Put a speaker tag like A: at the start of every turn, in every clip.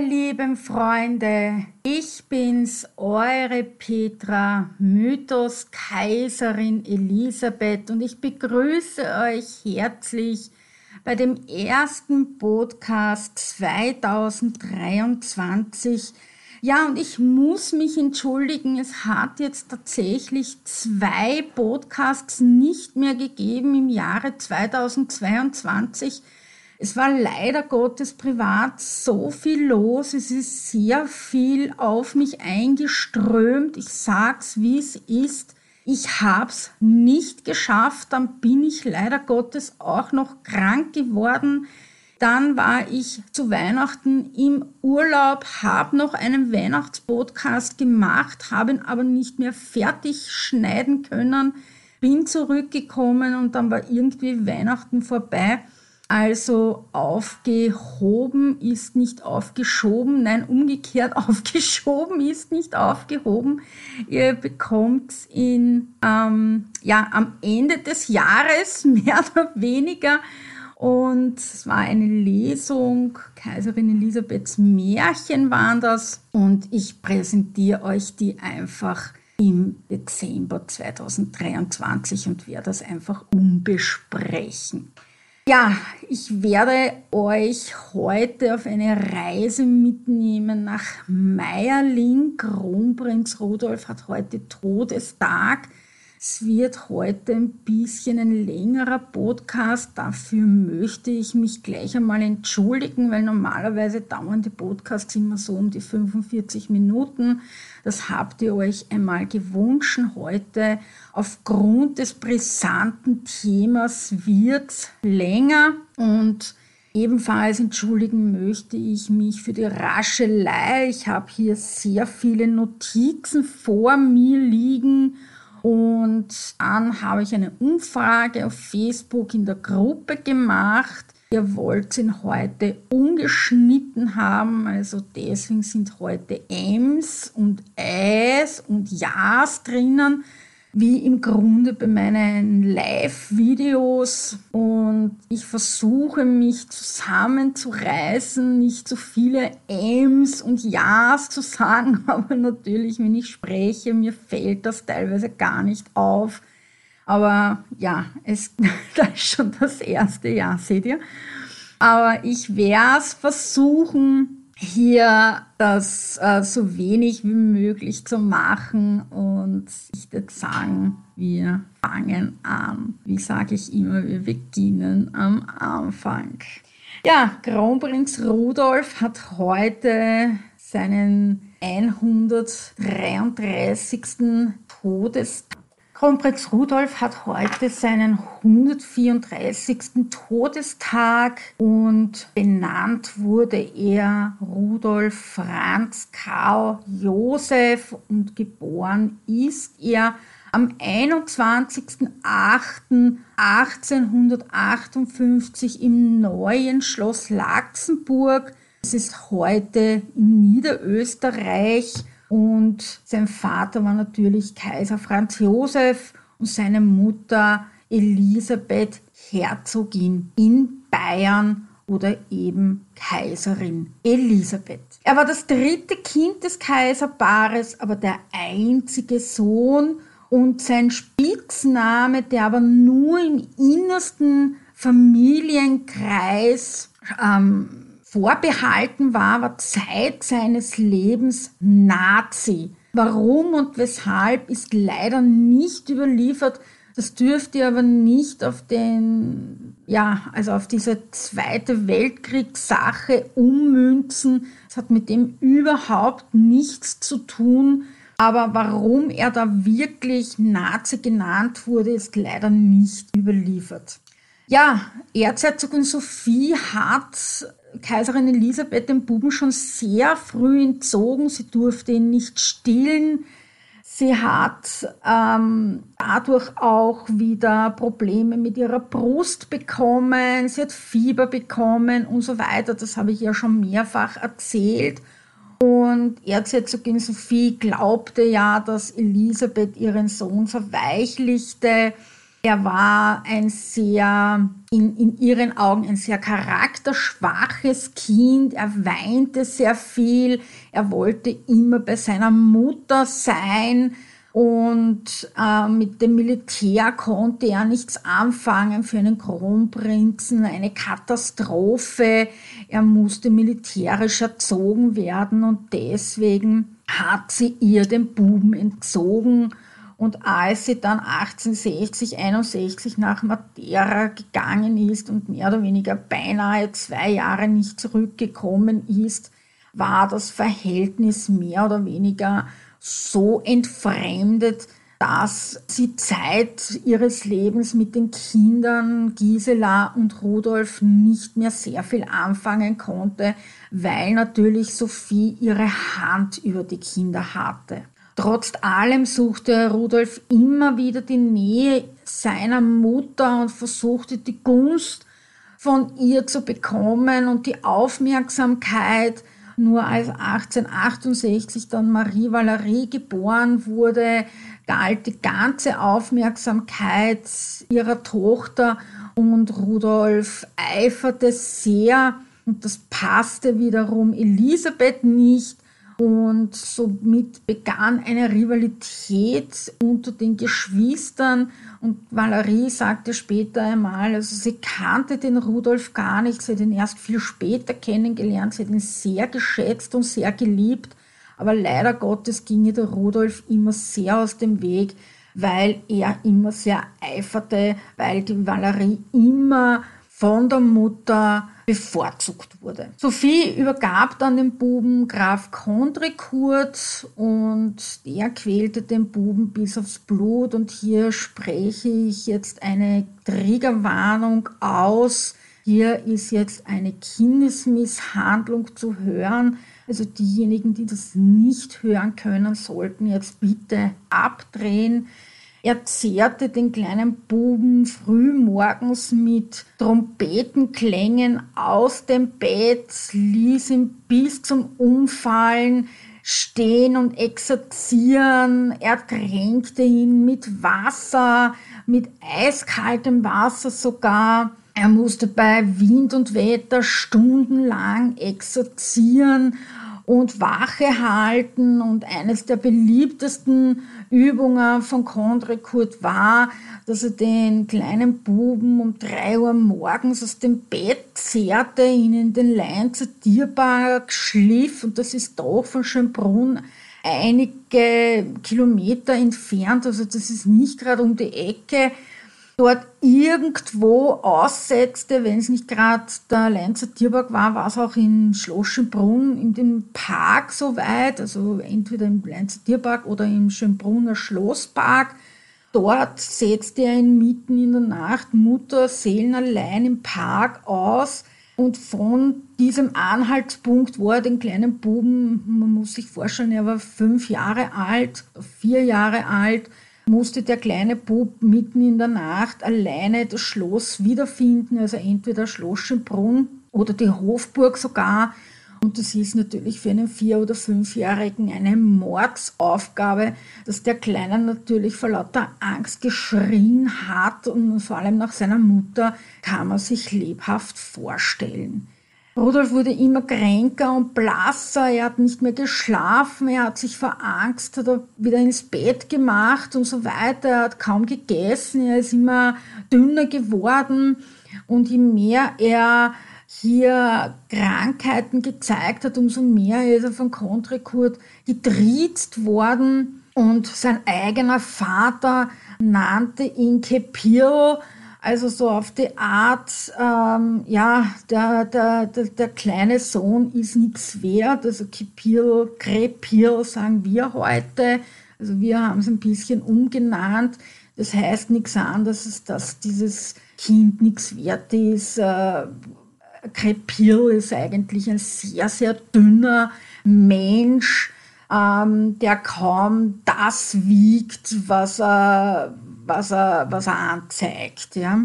A: Lieben Freunde, ich bin's, eure Petra, Mythos Kaiserin Elisabeth und ich begrüße euch herzlich bei dem ersten Podcast 2023. Ja, und ich muss mich entschuldigen, es hat jetzt tatsächlich zwei Podcasts nicht mehr gegeben im Jahre 2022 es war leider Gottes privat so viel los. Es ist sehr viel auf mich eingeströmt. Ich sag's, wie es ist. Ich hab's nicht geschafft. Dann bin ich leider Gottes auch noch krank geworden. Dann war ich zu Weihnachten im Urlaub, habe noch einen Weihnachtspodcast gemacht, habe ihn aber nicht mehr fertig schneiden können, bin zurückgekommen und dann war irgendwie Weihnachten vorbei. Also aufgehoben ist nicht aufgeschoben, nein, umgekehrt aufgeschoben ist nicht aufgehoben. Ihr bekommt in, ähm, ja, am Ende des Jahres mehr oder weniger. Und es war eine Lesung, Kaiserin Elisabeths Märchen waren das. Und ich präsentiere euch die einfach im Dezember 2023 und werde das einfach umbesprechen. Ja, ich werde euch heute auf eine Reise mitnehmen nach Meierling. Kronprinz Rudolf hat heute Todestag. Es wird heute ein bisschen ein längerer Podcast. Dafür möchte ich mich gleich einmal entschuldigen, weil normalerweise dauern die Podcasts immer so um die 45 Minuten. Das habt ihr euch einmal gewünscht. Heute aufgrund des brisanten Themas wird länger und Ebenfalls entschuldigen möchte ich mich für die Raschelei. Ich habe hier sehr viele Notizen vor mir liegen und dann habe ich eine Umfrage auf Facebook in der Gruppe gemacht. Ihr wollt ihn heute ungeschnitten haben, also deswegen sind heute Ms und Äs und Ja's drinnen wie im Grunde bei meinen Live-Videos und ich versuche mich zusammenzureißen, nicht so viele Äms und Ja's zu sagen, aber natürlich, wenn ich spreche, mir fällt das teilweise gar nicht auf. Aber ja, es, das ist schon das erste Jahr, seht ihr. Aber ich werde es versuchen, hier das äh, so wenig wie möglich zu machen und ich würde sagen, wir fangen an. Wie sage ich immer, wir beginnen am Anfang. Ja, Kronprinz Rudolf hat heute seinen 133. Todestag Kronprinz Rudolf hat heute seinen 134. Todestag und benannt wurde er Rudolf Franz Karl Josef und geboren ist er am 21.08.1858 im neuen Schloss Laxenburg. Es ist heute in Niederösterreich und sein Vater war natürlich Kaiser Franz Josef und seine Mutter Elisabeth Herzogin in Bayern oder eben Kaiserin Elisabeth. Er war das dritte Kind des Kaiserpaares, aber der einzige Sohn und sein Spitzname, der aber nur im innersten Familienkreis ähm, vorbehalten war, war Zeit seines Lebens Nazi. Warum und weshalb ist leider nicht überliefert. Das dürfte ihr aber nicht auf den, ja, also auf diese Zweite Weltkriegssache ummünzen. Es hat mit dem überhaupt nichts zu tun. Aber warum er da wirklich Nazi genannt wurde, ist leider nicht überliefert. Ja, Erzherzogin Sophie hat Kaiserin Elisabeth den Buben schon sehr früh entzogen. Sie durfte ihn nicht stillen. Sie hat ähm, dadurch auch wieder Probleme mit ihrer Brust bekommen. Sie hat Fieber bekommen und so weiter. Das habe ich ja schon mehrfach erzählt. Und Erzherzogin Sophie glaubte ja, dass Elisabeth ihren Sohn verweichlichte. Er war ein sehr, in, in ihren Augen ein sehr charakterschwaches Kind. Er weinte sehr viel. Er wollte immer bei seiner Mutter sein. Und äh, mit dem Militär konnte er nichts anfangen für einen Kronprinzen, eine Katastrophe. Er musste militärisch erzogen werden und deswegen hat sie ihr den Buben entzogen und als sie dann 1860, 61 nach Madeira gegangen ist und mehr oder weniger beinahe zwei Jahre nicht zurückgekommen ist, war das Verhältnis mehr oder weniger so entfremdet, dass sie Zeit ihres Lebens mit den Kindern Gisela und Rudolf nicht mehr sehr viel anfangen konnte, weil natürlich Sophie ihre Hand über die Kinder hatte. Trotz allem suchte Rudolf immer wieder die Nähe seiner Mutter und versuchte die Gunst von ihr zu bekommen und die Aufmerksamkeit. Nur als 1868 dann Marie Valerie geboren wurde, galt die ganze Aufmerksamkeit ihrer Tochter und Rudolf eiferte sehr und das passte wiederum Elisabeth nicht und somit begann eine Rivalität unter den Geschwistern. Und Valerie sagte später einmal, also sie kannte den Rudolf gar nicht, sie hat ihn erst viel später kennengelernt, sie hat ihn sehr geschätzt und sehr geliebt. Aber leider Gottes ging ihr der Rudolf immer sehr aus dem Weg, weil er immer sehr eiferte, weil die Valerie immer von der Mutter bevorzugt wurde. Sophie übergab dann den Buben Graf Kondrikurt und der quälte den Buben bis aufs Blut und hier spreche ich jetzt eine Triggerwarnung aus. Hier ist jetzt eine Kindesmisshandlung zu hören. Also diejenigen, die das nicht hören können, sollten jetzt bitte abdrehen. Er zehrte den kleinen Buben früh morgens mit Trompetenklängen aus dem Bett, ließ ihn bis zum Umfallen stehen und exerzieren. Er tränkte ihn mit Wasser, mit eiskaltem Wasser sogar. Er musste bei Wind und Wetter stundenlang exerzieren und Wache halten. Und eines der beliebtesten Übungen von Kondrekurt war, dass er den kleinen Buben um drei Uhr morgens aus dem Bett zehrte, ihn in den Leinzer Tierpark schliff. Und das ist doch von Schönbrunn einige Kilometer entfernt. Also das ist nicht gerade um die Ecke dort irgendwo aussetzte, wenn es nicht gerade der Leinzer Tierpark war, war es auch in Schloss-Schönbrunn in dem Park soweit, also entweder im Leinzer Tierpark oder im Schönbrunner Schlosspark. Dort setzte er ihn mitten in der Nacht Mutter seelenallein im Park aus und von diesem Anhaltspunkt, wo er den kleinen Buben, man muss sich vorstellen, er war fünf Jahre alt, vier Jahre alt, musste der kleine Bub mitten in der Nacht alleine das Schloss wiederfinden, also entweder Schloss Schönbrunn oder die Hofburg sogar. Und das ist natürlich für einen Vier- oder Fünfjährigen eine Mordsaufgabe, dass der Kleine natürlich vor lauter Angst geschrien hat und vor allem nach seiner Mutter kann man sich lebhaft vorstellen. Rudolf wurde immer kränker und blasser, er hat nicht mehr geschlafen, er hat sich vor Angst hat er wieder ins Bett gemacht und so weiter, er hat kaum gegessen, er ist immer dünner geworden. Und je mehr er hier Krankheiten gezeigt hat, umso mehr ist er von Kontrekurt getriezt worden. Und sein eigener Vater nannte ihn Kepiro, also so auf die Art, ähm, ja, der, der, der, der, kleine Sohn ist nichts wert. Also Kipil, Krepil sagen wir heute. Also wir haben es ein bisschen umgenannt. Das heißt nichts anderes, als dass dieses Kind nichts wert ist. Äh, Krepil ist eigentlich ein sehr, sehr dünner Mensch, ähm, der kaum das wiegt, was er, was er, was er anzeigt. Ja.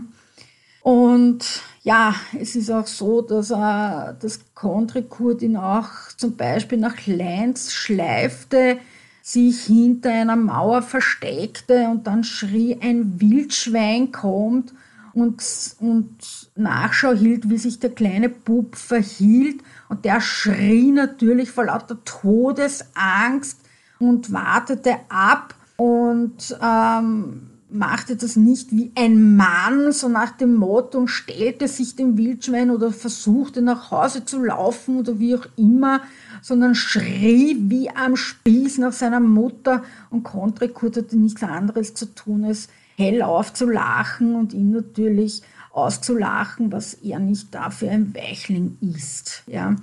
A: Und ja, es ist auch so, dass er das Kontrekurt ihn auch zum Beispiel nach Leinz schleifte. sich hinter einer Mauer versteckte und dann schrie, ein Wildschwein kommt und, und Nachschau hielt, wie sich der kleine Bub verhielt. Und der schrie natürlich vor lauter Todesangst und wartete ab und ähm, machte das nicht wie ein Mann, so nach dem Motto, und stellte sich dem Wildschwein oder versuchte nach Hause zu laufen oder wie auch immer, sondern schrie wie am Spieß nach seiner Mutter und Kontrekurt hatte nichts anderes zu tun, als hell aufzulachen und ihn natürlich auszulachen, was er nicht dafür ein Weichling ist. Ja.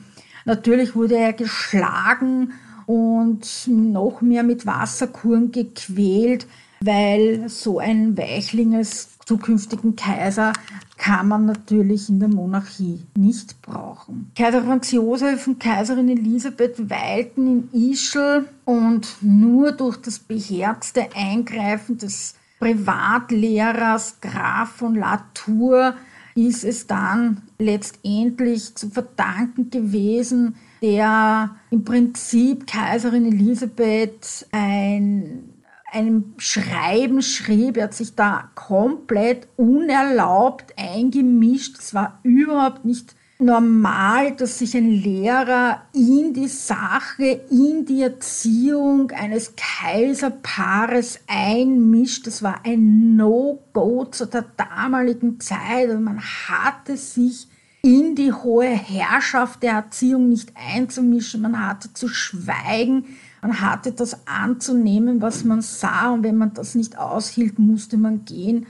A: Natürlich wurde er geschlagen und noch mehr mit Wasserkuren gequält, weil so ein Weichling als zukünftigen Kaiser kann man natürlich in der Monarchie nicht brauchen. Kaiser Franz Josef und Kaiserin Elisabeth weilten in Ischl und nur durch das beherzte Eingreifen des Privatlehrers Graf von Latour ist es dann letztendlich zu verdanken gewesen, der im Prinzip Kaiserin Elisabeth ein einem Schreiben schrieb. Er hat sich da komplett unerlaubt eingemischt. Es war überhaupt nicht normal, dass sich ein Lehrer in die Sache, in die Erziehung eines Kaiserpaares einmischt. Das war ein No-Go zu der damaligen Zeit. Und man hatte sich in die hohe Herrschaft der Erziehung nicht einzumischen. Man hatte zu schweigen. Man hatte das anzunehmen, was man sah. Und wenn man das nicht aushielt, musste man gehen.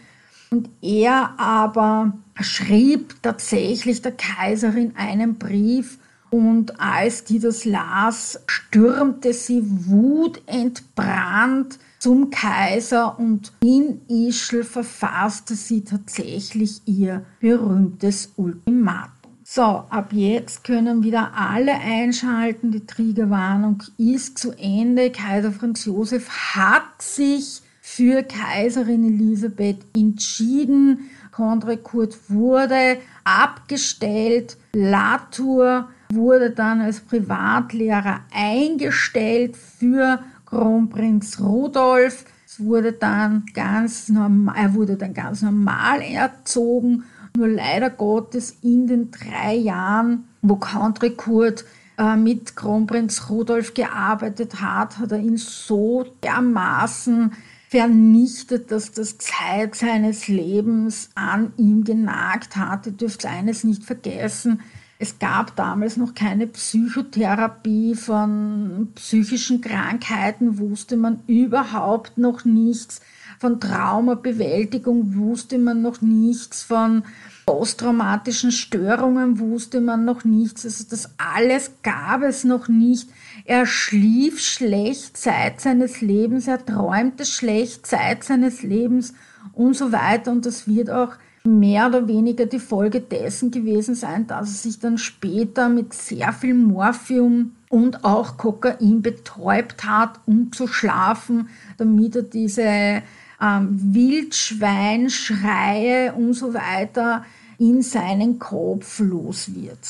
A: Und er aber schrieb tatsächlich der Kaiserin einen Brief und als die das las, stürmte sie wutentbrannt zum Kaiser und in Ischl verfasste sie tatsächlich ihr berühmtes Ultimatum. So, ab jetzt können wieder alle einschalten. Die Triggerwarnung ist zu Ende. Kaiser Franz Josef hat sich für Kaiserin Elisabeth entschieden. Condre Kurt wurde abgestellt. Latour wurde dann als Privatlehrer eingestellt für Kronprinz Rudolf. Es wurde dann ganz normal, er wurde dann ganz normal erzogen. Nur leider Gottes in den drei Jahren, wo Country Kurt äh, mit Kronprinz Rudolf gearbeitet hat, hat er ihn so dermaßen vernichtet, dass das Zeit seines Lebens an ihm genagt hat. Ihr dürft eines nicht vergessen. Es gab damals noch keine Psychotherapie von psychischen Krankheiten, wusste man überhaupt noch nichts. Von Traumabewältigung wusste man noch nichts. Von posttraumatischen Störungen wusste man noch nichts. Also das alles gab es noch nicht. Er schlief schlecht Zeit seines Lebens, er träumte schlecht Zeit seines Lebens und so weiter. Und das wird auch mehr oder weniger die Folge dessen gewesen sein, dass er sich dann später mit sehr viel Morphium und auch Kokain betäubt hat, um zu schlafen, damit er diese ähm, Wildschweinschreie und so weiter in seinen Kopf los wird.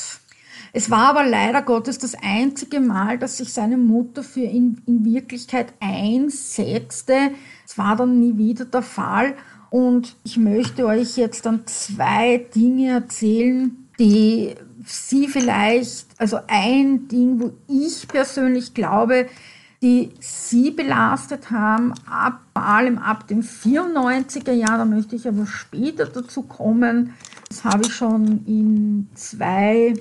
A: Es war aber leider Gottes das einzige Mal, dass sich seine Mutter für ihn in Wirklichkeit einsetzte. Es war dann nie wieder der Fall. Und ich möchte euch jetzt dann zwei Dinge erzählen, die Sie vielleicht, also ein Ding, wo ich persönlich glaube, die Sie belastet haben, ab, vor allem ab dem 94er Jahr, da möchte ich aber später dazu kommen. Das habe ich schon in zwei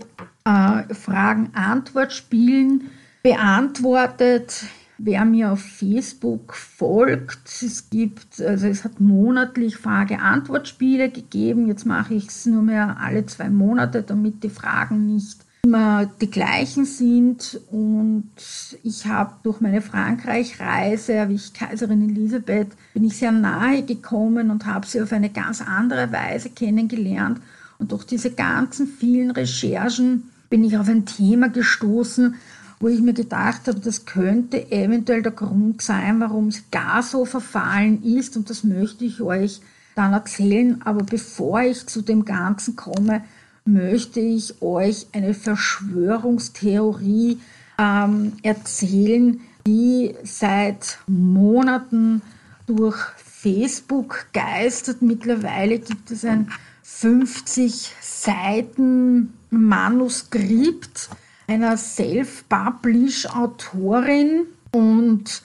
A: äh, Fragen-Antwort-Spielen beantwortet. Wer mir auf Facebook folgt, es gibt, also es hat monatlich Frage-Antwort-Spiele gegeben. Jetzt mache ich es nur mehr alle zwei Monate, damit die Fragen nicht immer die gleichen sind. Und ich habe durch meine Frankreich-Reise, wie ich Kaiserin Elisabeth, bin ich sehr nahe gekommen und habe sie auf eine ganz andere Weise kennengelernt. Und durch diese ganzen vielen Recherchen bin ich auf ein Thema gestoßen, wo ich mir gedacht habe, das könnte eventuell der Grund sein, warum es gar so verfallen ist. Und das möchte ich euch dann erzählen. Aber bevor ich zu dem Ganzen komme, möchte ich euch eine Verschwörungstheorie ähm, erzählen, die seit Monaten durch Facebook geistert. Mittlerweile gibt es ein 50 Seiten Manuskript einer Self-Publish-Autorin und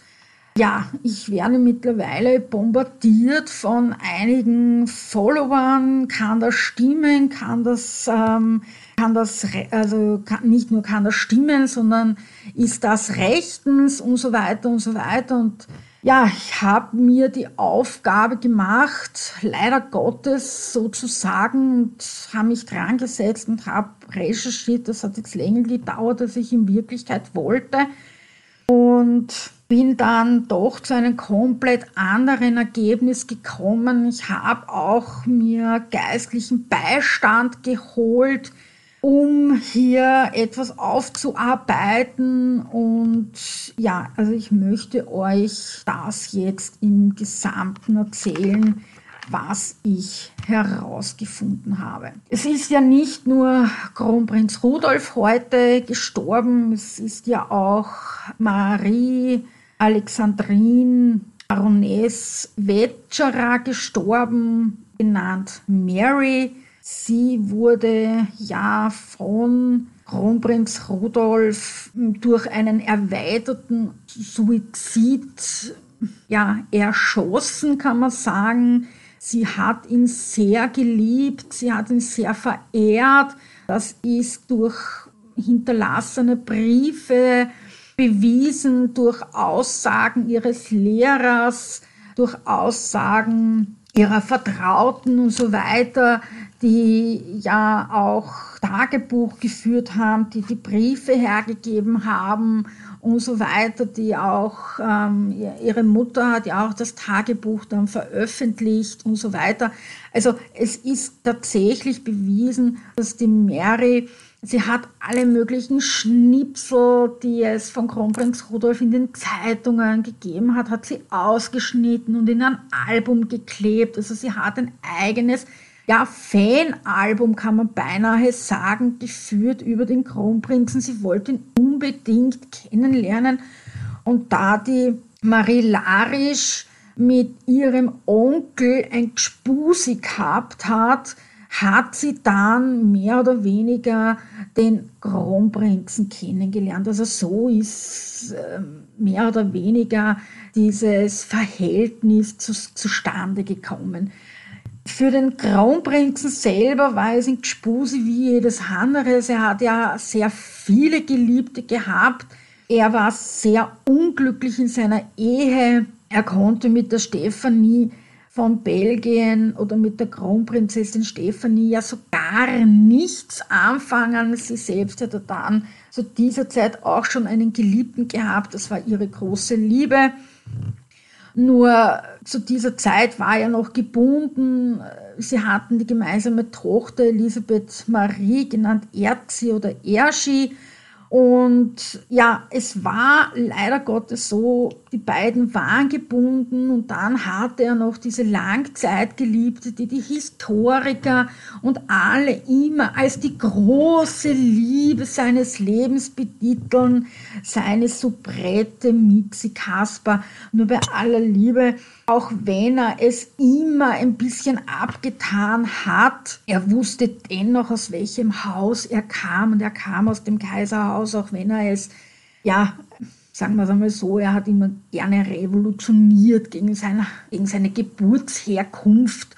A: ja, ich werde mittlerweile bombardiert von einigen Followern, kann das stimmen, kann das, ähm, kann das, also kann, nicht nur kann das stimmen, sondern ist das rechtens und so weiter und so weiter. Und ja, ich habe mir die Aufgabe gemacht, leider Gottes sozusagen, und habe mich dran gesetzt und habe recherchiert. Das hat jetzt länger gedauert, als ich in Wirklichkeit wollte. Und bin dann doch zu einem komplett anderen Ergebnis gekommen. Ich habe auch mir geistlichen Beistand geholt, um hier etwas aufzuarbeiten. Und ja, also ich möchte euch das jetzt im Gesamten erzählen, was ich herausgefunden habe. Es ist ja nicht nur Kronprinz Rudolf heute gestorben, es ist ja auch Marie Alexandrine Baroness Wetscherer gestorben, genannt Mary. Sie wurde ja von Kronprinz Rudolf durch einen erweiterten Suizid ja, erschossen, kann man sagen. Sie hat ihn sehr geliebt, sie hat ihn sehr verehrt. Das ist durch hinterlassene Briefe bewiesen durch Aussagen ihres Lehrers, durch Aussagen ihrer Vertrauten und so weiter, die ja auch Tagebuch geführt haben, die die Briefe hergegeben haben und so weiter, die auch, ähm, ihre Mutter hat ja auch das Tagebuch dann veröffentlicht und so weiter. Also es ist tatsächlich bewiesen, dass die Mary Sie hat alle möglichen Schnipsel, die es von Kronprinz Rudolf in den Zeitungen gegeben hat, hat sie ausgeschnitten und in ein Album geklebt. Also sie hat ein eigenes, ja, Fanalbum kann man beinahe sagen, geführt über den Kronprinzen. Sie wollte ihn unbedingt kennenlernen. Und da die Marie Larisch mit ihrem Onkel ein Gspusi gehabt hat, hat sie dann mehr oder weniger den Kronprinzen kennengelernt. Also so ist ähm, mehr oder weniger dieses Verhältnis zu, zustande gekommen. Für den Kronprinzen selber war es in Gspusi wie jedes andere. Er hat ja sehr viele Geliebte gehabt. Er war sehr unglücklich in seiner Ehe. Er konnte mit der Stefanie von Belgien oder mit der Kronprinzessin Stephanie ja so gar nichts anfangen. Sie selbst hatte dann zu dieser Zeit auch schon einen Geliebten gehabt, das war ihre große Liebe. Nur zu dieser Zeit war er noch gebunden. Sie hatten die gemeinsame Tochter Elisabeth Marie, genannt Erzi oder Erschi. Und ja, es war leider Gottes so, die beiden waren gebunden und dann hatte er noch diese Langzeitgeliebte, die die Historiker und alle immer als die große Liebe seines Lebens betiteln, seine Soubrette Mixi Kasper. Nur bei aller Liebe, auch wenn er es immer ein bisschen abgetan hat, er wusste dennoch, aus welchem Haus er kam und er kam aus dem Kaiserhaus, auch wenn er es, ja, sagen wir es einmal so, er hat immer gerne revolutioniert gegen seine, gegen seine Geburtsherkunft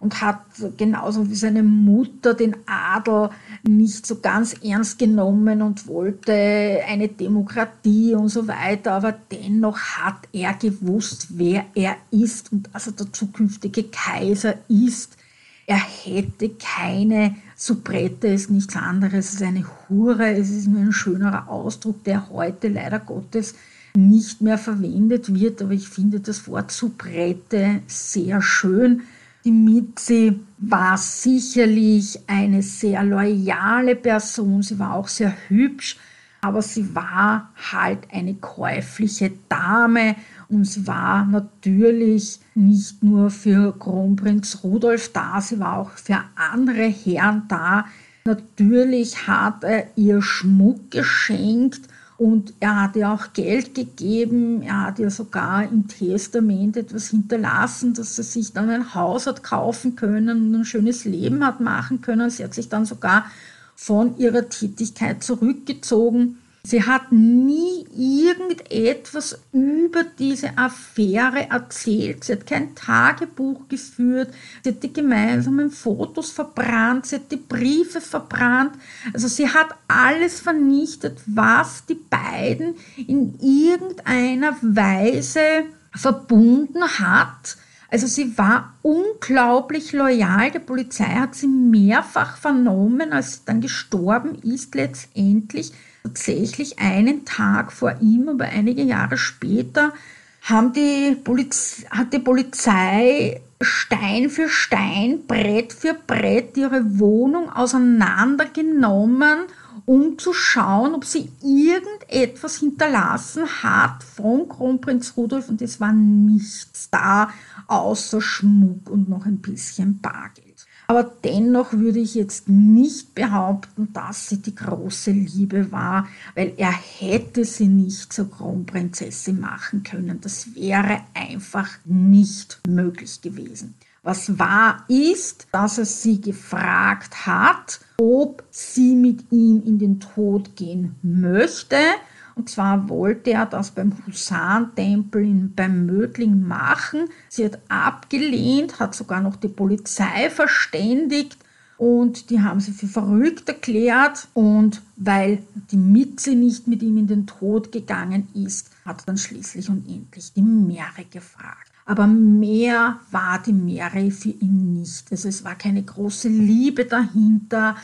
A: und hat genauso wie seine Mutter den Adel nicht so ganz ernst genommen und wollte eine Demokratie und so weiter, aber dennoch hat er gewusst, wer er ist und dass er der zukünftige Kaiser ist. Er hätte keine Soubrette, ist nichts anderes als eine Hure. Es ist nur ein schönerer Ausdruck, der heute leider Gottes nicht mehr verwendet wird, aber ich finde das Wort Soubrette sehr schön. Die Mitzi war sicherlich eine sehr loyale Person, sie war auch sehr hübsch, aber sie war halt eine käufliche Dame und sie war natürlich nicht nur für Kronprinz Rudolf da, sie war auch für andere Herren da. Natürlich hat er ihr Schmuck geschenkt Und er hat ihr auch Geld gegeben. Er hat ihr sogar im Testament etwas hinterlassen, dass sie sich dann ein Haus hat kaufen können und ein schönes Leben hat machen können. Sie hat sich dann sogar von ihrer Tätigkeit zurückgezogen. Sie hat nie irgendetwas über diese Affäre erzählt. Sie hat kein Tagebuch geführt. Sie hat die gemeinsamen Fotos verbrannt. Sie hat die Briefe verbrannt. Also sie hat alles vernichtet, was die beiden in irgendeiner Weise verbunden hat. Also sie war unglaublich loyal. Die Polizei hat sie mehrfach vernommen, als sie dann gestorben ist letztendlich tatsächlich einen Tag vor ihm, aber einige Jahre später, haben die Poliz hat die Polizei Stein für Stein, Brett für Brett ihre Wohnung auseinandergenommen, um zu schauen, ob sie irgendetwas hinterlassen hat von Kronprinz Rudolf und es war nichts da, außer Schmuck und noch ein bisschen Bargeld. Aber dennoch würde ich jetzt nicht behaupten, dass sie die große Liebe war, weil er hätte sie nicht zur Kronprinzessin machen können. Das wäre einfach nicht möglich gewesen. Was wahr ist, dass er sie gefragt hat, ob sie mit ihm in den Tod gehen möchte und zwar wollte er das beim Husarentempel beim Mödling machen. Sie hat abgelehnt, hat sogar noch die Polizei verständigt und die haben sie für verrückt erklärt. Und weil die Mitze nicht mit ihm in den Tod gegangen ist, hat dann schließlich und endlich die Meere gefragt. Aber mehr war die Meere für ihn nicht. Also es war keine große Liebe dahinter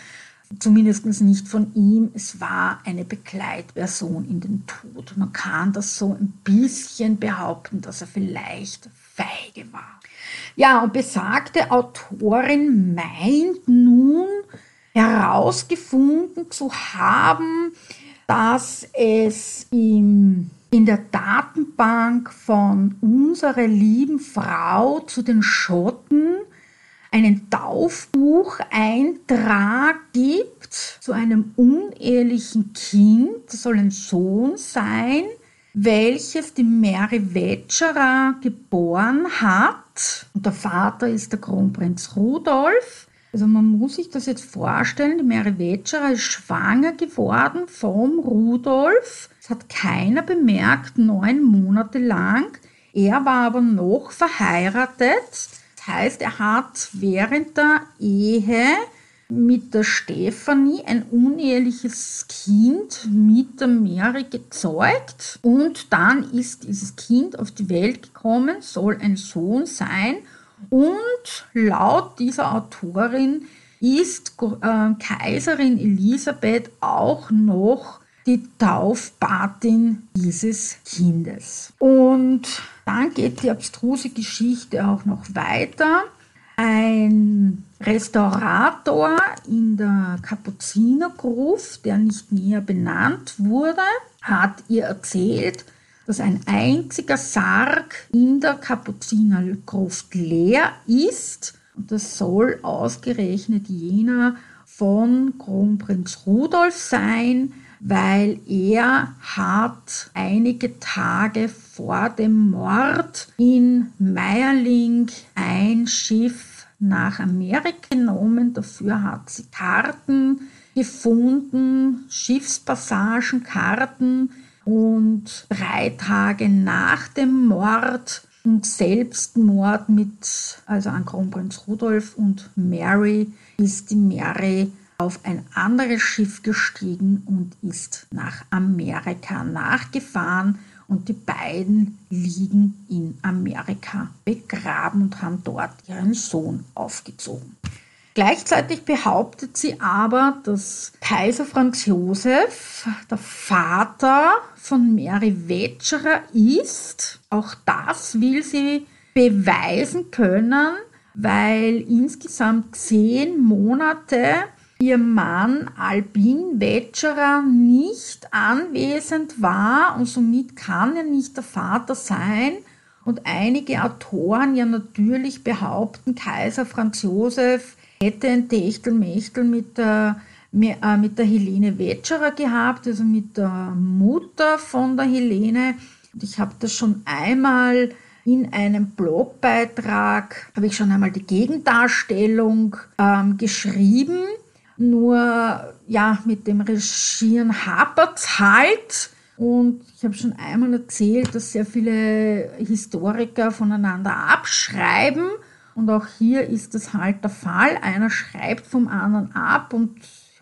A: zumindest nicht von ihm, es war eine Begleitperson in den Tod. Man kann das so ein bisschen behaupten, dass er vielleicht feige war. Ja, und besagte Autorin meint nun herausgefunden zu haben, dass es im, in der Datenbank von unserer lieben Frau zu den Schotten einen Taufbucheintrag gibt zu einem unehelichen Kind, das soll ein Sohn sein, welches die Mary Wetscherer geboren hat. Und der Vater ist der Kronprinz Rudolf. Also man muss sich das jetzt vorstellen, die Mary Wetscherer ist schwanger geworden vom Rudolf. Das hat keiner bemerkt, neun Monate lang. Er war aber noch verheiratet heißt, er hat während der Ehe mit der Stefanie ein uneheliches Kind mit der Mary gezeugt und dann ist dieses Kind auf die Welt gekommen, soll ein Sohn sein und laut dieser Autorin ist äh, Kaiserin Elisabeth auch noch die Taufpatin dieses Kindes. Und dann geht die abstruse Geschichte auch noch weiter. Ein Restaurator in der Kapuzinergruft, der nicht näher benannt wurde, hat ihr erzählt, dass ein einziger Sarg in der Kapuzinergruft leer ist. Und das soll ausgerechnet jener von Kronprinz Rudolf sein, weil er hat einige Tage vor dem Mord in Meierling ein Schiff nach Amerika genommen. Dafür hat sie Karten gefunden, Schiffspassagen, Karten. Und drei Tage nach dem Mord und Selbstmord mit, also an Kronprinz Rudolf und Mary, ist die Mary auf ein anderes Schiff gestiegen und ist nach Amerika nachgefahren und die beiden liegen in Amerika begraben und haben dort ihren Sohn aufgezogen. Gleichzeitig behauptet sie aber, dass Kaiser Franz Josef der Vater von Mary Wetscherer ist. Auch das will sie beweisen können, weil insgesamt zehn Monate ihr Mann Albin Wetscherer nicht anwesend war und somit kann er nicht der Vater sein. Und einige Autoren ja natürlich behaupten, Kaiser Franz Josef hätte ein Techtelmechtel mit der äh, mit der Helene Wetscherer gehabt, also mit der Mutter von der Helene. Und ich habe das schon einmal in einem Blogbeitrag, habe ich schon einmal die Gegendarstellung ähm, geschrieben. Nur ja, mit dem Regieren hapert halt. Und ich habe schon einmal erzählt, dass sehr viele Historiker voneinander abschreiben. Und auch hier ist das halt der Fall. Einer schreibt vom anderen ab und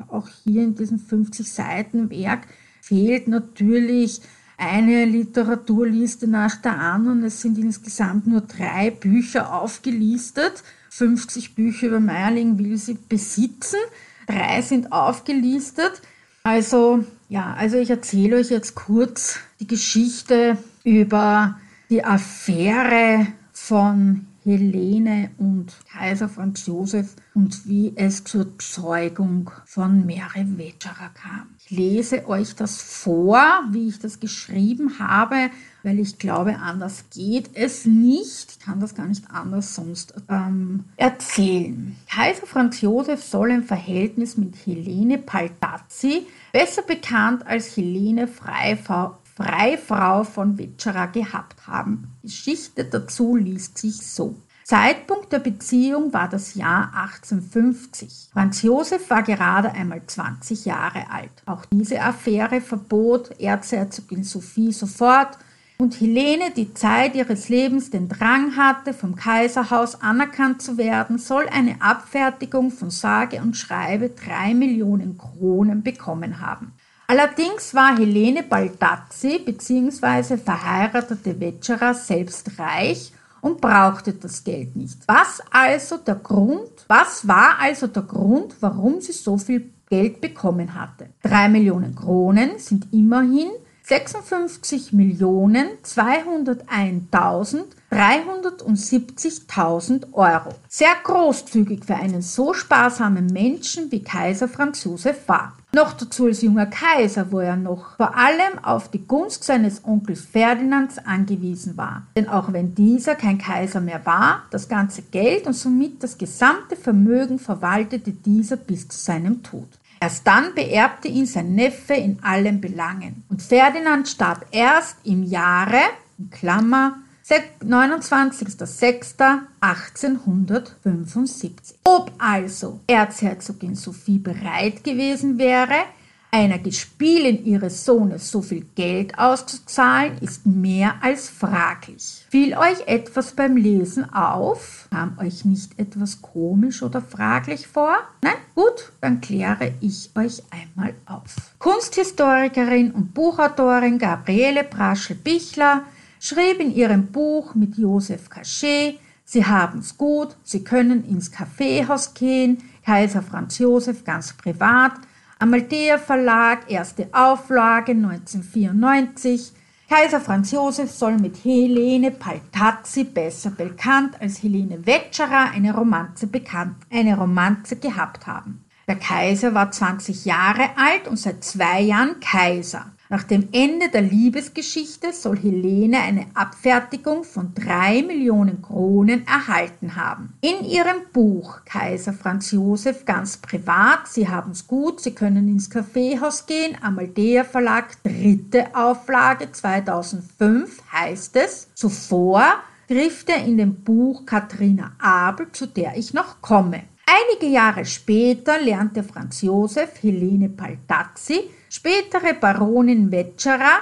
A: auch hier in diesem 50 Seiten Werk fehlt natürlich eine Literaturliste nach der anderen. Es sind insgesamt nur drei Bücher aufgelistet. 50 Bücher über Meierling will sie besitzen. Drei sind aufgelistet. Also, ja, also ich erzähle euch jetzt kurz die Geschichte über die Affäre von Helene und Kaiser Franz Josef und wie es zur Zeugung von Mary Wetscherer kam. Ich lese euch das vor, wie ich das geschrieben habe, weil ich glaube, anders geht es nicht. Ich kann das gar nicht anders sonst ähm, erzählen. Kaiser Franz Josef soll ein Verhältnis mit Helene Paldazzi, besser bekannt als Helene Freifrau, Freifrau von Wetscherer gehabt haben. Geschichte dazu liest sich so. Zeitpunkt der Beziehung war das Jahr 1850. Franz Josef war gerade einmal 20 Jahre alt. Auch diese Affäre verbot Erzherzogin Sophie sofort und Helene, die Zeit ihres Lebens den Drang hatte, vom Kaiserhaus anerkannt zu werden, soll eine Abfertigung von sage und schreibe drei Millionen Kronen bekommen haben. Allerdings war Helene Baldazzi bzw. verheiratete Wetscherer selbst reich und brauchte das Geld nicht. Was also der Grund, was war also der Grund, warum sie so viel Geld bekommen hatte? Drei Millionen Kronen sind immerhin 56 Millionen 201.370.000 Euro. Sehr großzügig für einen so sparsamen Menschen wie Kaiser Franz Josef war. Noch dazu als junger Kaiser, wo er noch vor allem auf die Gunst seines Onkels Ferdinands angewiesen war. Denn auch wenn dieser kein Kaiser mehr war, das ganze Geld und somit das gesamte Vermögen verwaltete dieser bis zu seinem Tod. Erst dann beerbte ihn sein Neffe in allen Belangen. Und Ferdinand starb erst im Jahre, in Klammer, 29.06.1875. Ob also Erzherzogin Sophie bereit gewesen wäre, einer Gespielin ihres Sohnes so viel Geld auszuzahlen, ist mehr als fraglich. Fiel euch etwas beim Lesen auf? Kam euch nicht etwas komisch oder fraglich vor? Nein? Gut, dann kläre ich euch einmal auf. Kunsthistorikerin und Buchautorin Gabriele Braschel-Bichler schrieb in ihrem Buch mit Josef Cachet, Sie haben's gut, Sie können ins Kaffeehaus gehen, Kaiser Franz Josef ganz privat, Amalthea Verlag, erste Auflage 1994. Kaiser Franz Josef soll mit Helene Paltazzi, besser bekannt als Helene Wetscherer, eine Romanze, bekannt, eine Romanze gehabt haben. Der Kaiser war 20 Jahre alt und seit zwei Jahren Kaiser. Nach dem Ende der Liebesgeschichte soll Helene eine Abfertigung von drei Millionen Kronen erhalten haben. In ihrem Buch Kaiser Franz Josef ganz privat, Sie haben's gut, Sie können ins Kaffeehaus gehen, Amaldea Verlag, dritte Auflage 2005 heißt es, zuvor trifft er in dem Buch Katharina Abel, zu der ich noch komme. Einige Jahre später lernte Franz Josef Helene Paldazzi, spätere Baronin Wetscherer,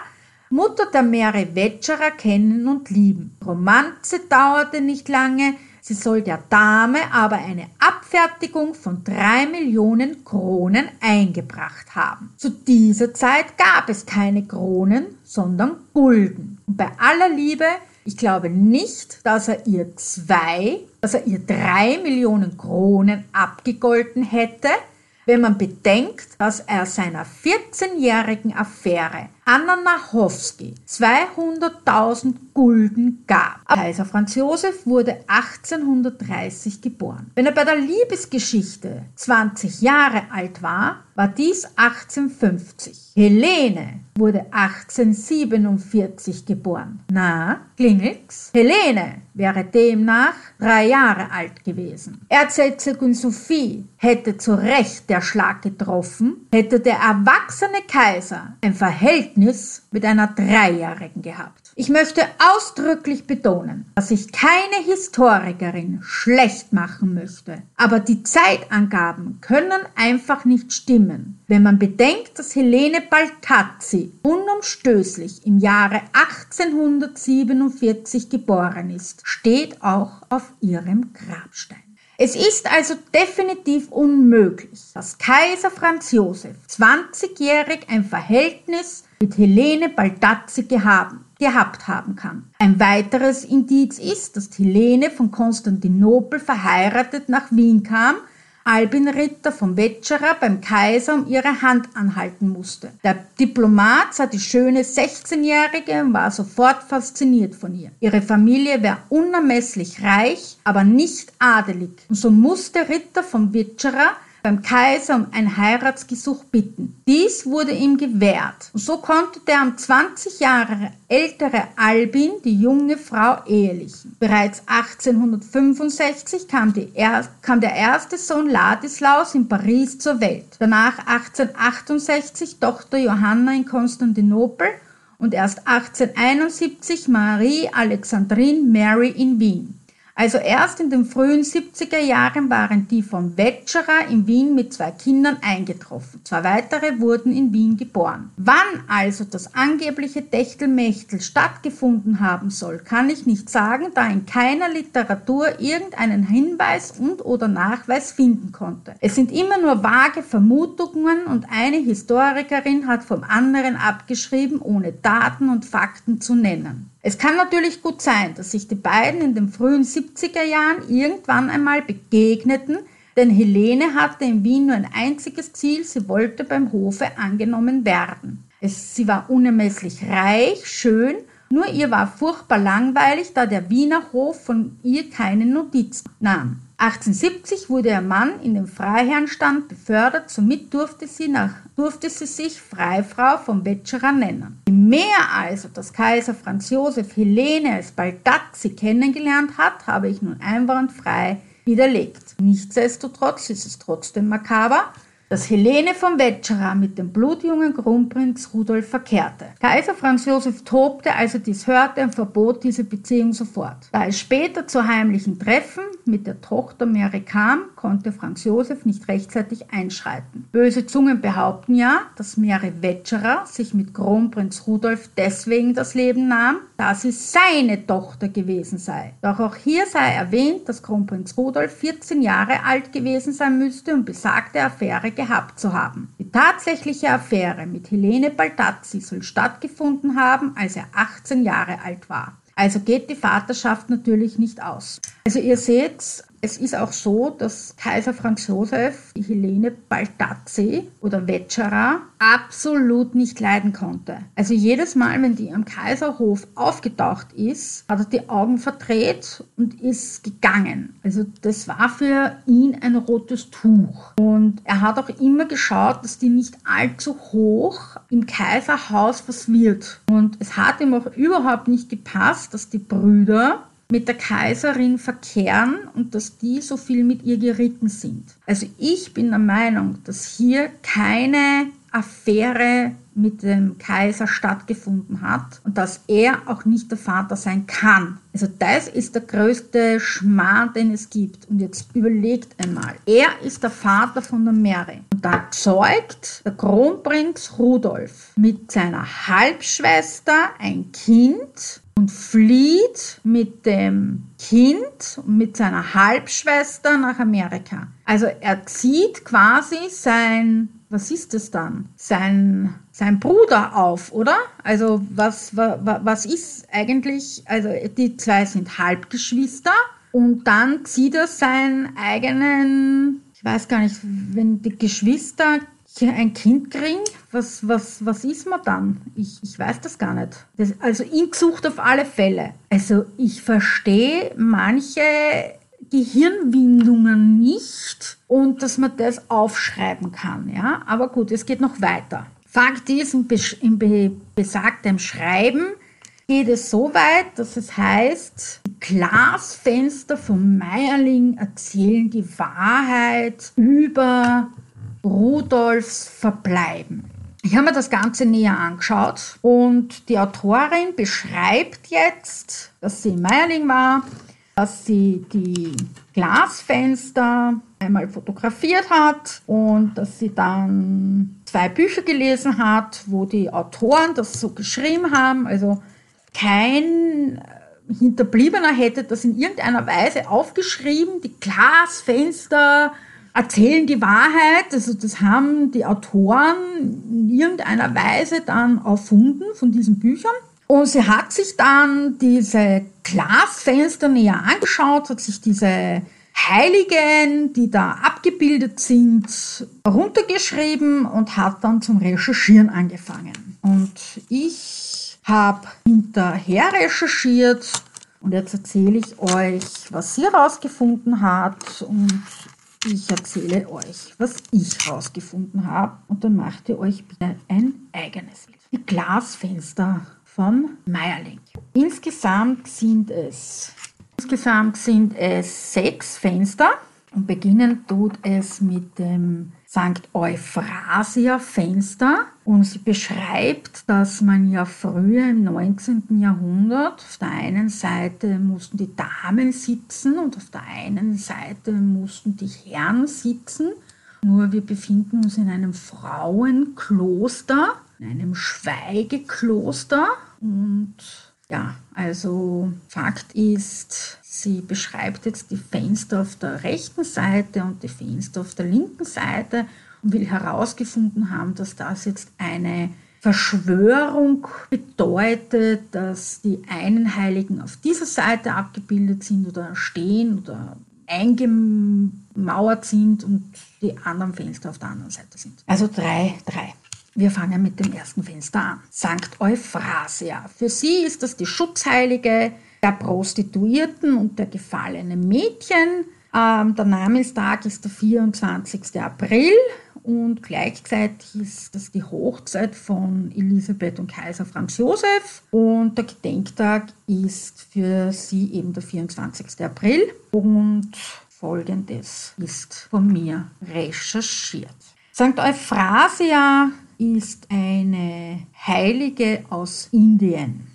A: Mutter der Mary Wetscherer, kennen und lieben. Romanze dauerte nicht lange, sie soll der Dame aber eine Abfertigung von drei Millionen Kronen eingebracht haben. Zu dieser Zeit gab es keine Kronen, sondern Gulden. Und bei aller Liebe ich glaube nicht, dass er ihr zwei, dass er ihr drei Millionen Kronen abgegolten hätte, wenn man bedenkt, dass er seiner 14-jährigen Affäre Anna Nachowski 200.000 Gulden gab. Kaiser Franz Josef wurde 1830 geboren. Wenn er bei der Liebesgeschichte 20 Jahre alt war, war dies 1850. Helene wurde 1847 geboren. Na, klingelt's? Helene wäre demnach drei Jahre alt gewesen. Erzherzogin Sophie hätte zu Recht der Schlag getroffen, hätte der erwachsene Kaiser ein Verhältnis mit einer Dreijährigen gehabt. Ich möchte ausdrücklich betonen, dass ich keine Historikerin schlecht machen möchte, aber die Zeitangaben können einfach nicht stimmen. Wenn man bedenkt, dass Helene Baltazzi unumstößlich im Jahre 1847 geboren ist, steht auch auf ihrem Grabstein. Es ist also definitiv unmöglich, dass Kaiser Franz Josef 20-jährig ein Verhältnis mit Helene Baldazzi gehabt gehabt haben kann. Ein weiteres Indiz ist, dass Helene von Konstantinopel verheiratet nach Wien kam, Albin Ritter von Wetscherer beim Kaiser um ihre Hand anhalten musste. Der Diplomat sah die schöne 16-Jährige und war sofort fasziniert von ihr. Ihre Familie wäre unermesslich reich, aber nicht adelig. Und so musste Ritter von Wetscherer beim Kaiser um ein Heiratsgesuch bitten. Dies wurde ihm gewährt. Und so konnte der um 20 Jahre ältere Albin die junge Frau ehelichen. Bereits 1865 kam, er kam der erste Sohn Ladislaus in Paris zur Welt. Danach 1868 Tochter Johanna in Konstantinopel und erst 1871 Marie Alexandrine Mary in Wien. Also erst in den frühen 70er Jahren waren die von Wetscherer in Wien mit zwei Kindern eingetroffen. Zwei weitere wurden in Wien geboren. Wann also das angebliche Techtelmechtel stattgefunden haben soll, kann ich nicht sagen, da in keiner Literatur irgendeinen Hinweis und oder Nachweis finden konnte. Es sind immer nur vage Vermutungen und eine Historikerin hat vom anderen abgeschrieben, ohne Daten und Fakten zu nennen. Es kann natürlich gut sein, dass sich die beiden in den frühen 70er Jahren irgendwann einmal begegneten, denn Helene hatte in Wien nur ein einziges Ziel, sie wollte beim Hofe angenommen werden. Es, sie war unermesslich reich, schön, nur ihr war furchtbar langweilig, da der Wiener Hof von ihr keine Notiz nahm. 1870 wurde ihr Mann in den Freiherrnstand befördert, somit durfte sie, nach, durfte sie sich Freifrau vom Wetscherer nennen. Je mehr also das Kaiser Franz Josef Helene als Baldazzi kennengelernt hat, habe ich nun einwandfrei widerlegt. Nichtsdestotrotz ist es trotzdem makaber, dass Helene von Wetscherer mit dem blutjungen Kronprinz Rudolf verkehrte. Kaiser Franz Josef tobte, als er dies hörte und verbot diese Beziehung sofort. Da es später zu heimlichen Treffen mit der Tochter Mary kam, konnte Franz Josef nicht rechtzeitig einschreiten. Böse Zungen behaupten ja, dass Mary Wetscherer sich mit Kronprinz Rudolf deswegen das Leben nahm, da sie seine Tochter gewesen sei. Doch auch hier sei erwähnt, dass Kronprinz Rudolf 14 Jahre alt gewesen sein müsste und besagte Affäre gehabt zu haben. Die tatsächliche Affäre mit Helene Baldazzi soll stattgefunden haben, als er 18 Jahre alt war. Also geht die Vaterschaft natürlich nicht aus. Also ihr seht, es ist auch so, dass Kaiser Franz Josef die Helene Baldazzi oder Wetscherer absolut nicht leiden konnte. Also jedes Mal, wenn die am Kaiserhof aufgetaucht ist, hat er die Augen verdreht und ist gegangen. Also das war für ihn ein rotes Tuch. Und er hat auch immer geschaut, dass die nicht allzu hoch im Kaiserhaus was wird. Und es hat ihm auch überhaupt nicht gepasst, dass die Brüder mit der Kaiserin verkehren und dass die so viel mit ihr geritten sind. Also ich bin der Meinung, dass hier keine Affäre mit dem Kaiser stattgefunden hat und dass er auch nicht der Vater sein kann. Also das ist der größte Schmarrn, den es gibt. Und jetzt überlegt einmal, er ist der Vater von der Mary. Und da zeugt der Kronprinz Rudolf mit seiner Halbschwester ein Kind und flieht mit dem Kind und mit seiner Halbschwester nach Amerika. Also er zieht quasi sein, was ist es dann? Sein, sein Bruder auf, oder? Also was, was, was ist eigentlich, also die zwei sind Halbgeschwister und dann zieht er seinen eigenen, ich weiß gar nicht, wenn die Geschwister ein Kind kriegen, was, was, was ist man dann? Ich, ich weiß das gar nicht. Das, also Inksucht auf alle Fälle. Also ich verstehe manche Gehirnwindungen nicht und dass man das aufschreiben kann. Ja? Aber gut, es geht noch weiter. Fakt ist, im, im besagten Schreiben geht es so weit, dass es heißt, die Glasfenster von Meierling erzählen die Wahrheit über Rudolfs Verbleiben. Ich habe mir das Ganze näher angeschaut und die Autorin beschreibt jetzt, dass sie in Meierling war, dass sie die Glasfenster einmal fotografiert hat und dass sie dann zwei Bücher gelesen hat, wo die Autoren das so geschrieben haben. Also kein Hinterbliebener hätte das in irgendeiner Weise aufgeschrieben. Die Glasfenster erzählen die Wahrheit. Also das haben die Autoren in irgendeiner Weise dann erfunden von diesen Büchern. Und sie hat sich dann diese Glasfenster näher angeschaut, hat sich diese Heiligen, die da abgebildet sind, runtergeschrieben und hat dann zum Recherchieren angefangen. Und ich habe hinterher recherchiert und jetzt erzähle ich euch, was sie herausgefunden hat und ich erzähle euch, was ich herausgefunden habe und dann macht ihr euch bitte ein eigenes Bild. Die Glasfenster von Meierling. Insgesamt sind es, insgesamt sind es sechs Fenster und beginnen tut es mit dem St. Euphrasia Fenster und sie beschreibt, dass man ja früher im 19. Jahrhundert auf der einen Seite mussten die Damen sitzen und auf der einen Seite mussten die Herren sitzen. Nur wir befinden uns in einem Frauenkloster, in einem Schweigekloster und ja, also Fakt ist, sie beschreibt jetzt die Fenster auf der rechten Seite und die Fenster auf der linken Seite und will herausgefunden haben, dass das jetzt eine Verschwörung bedeutet, dass die einen Heiligen auf dieser Seite abgebildet sind oder stehen oder eingemauert sind und die anderen Fenster auf der anderen Seite sind. Also drei, drei. Wir fangen mit dem ersten Fenster an. Sankt Euphrasia. Für sie ist das die Schutzheilige der Prostituierten und der gefallenen Mädchen. Ähm, der Namenstag ist der 24. April und gleichzeitig ist das die Hochzeit von Elisabeth und Kaiser Franz Josef und der Gedenktag ist für sie eben der 24. April und folgendes ist von mir recherchiert. St. Euphrasia ist eine Heilige aus Indien.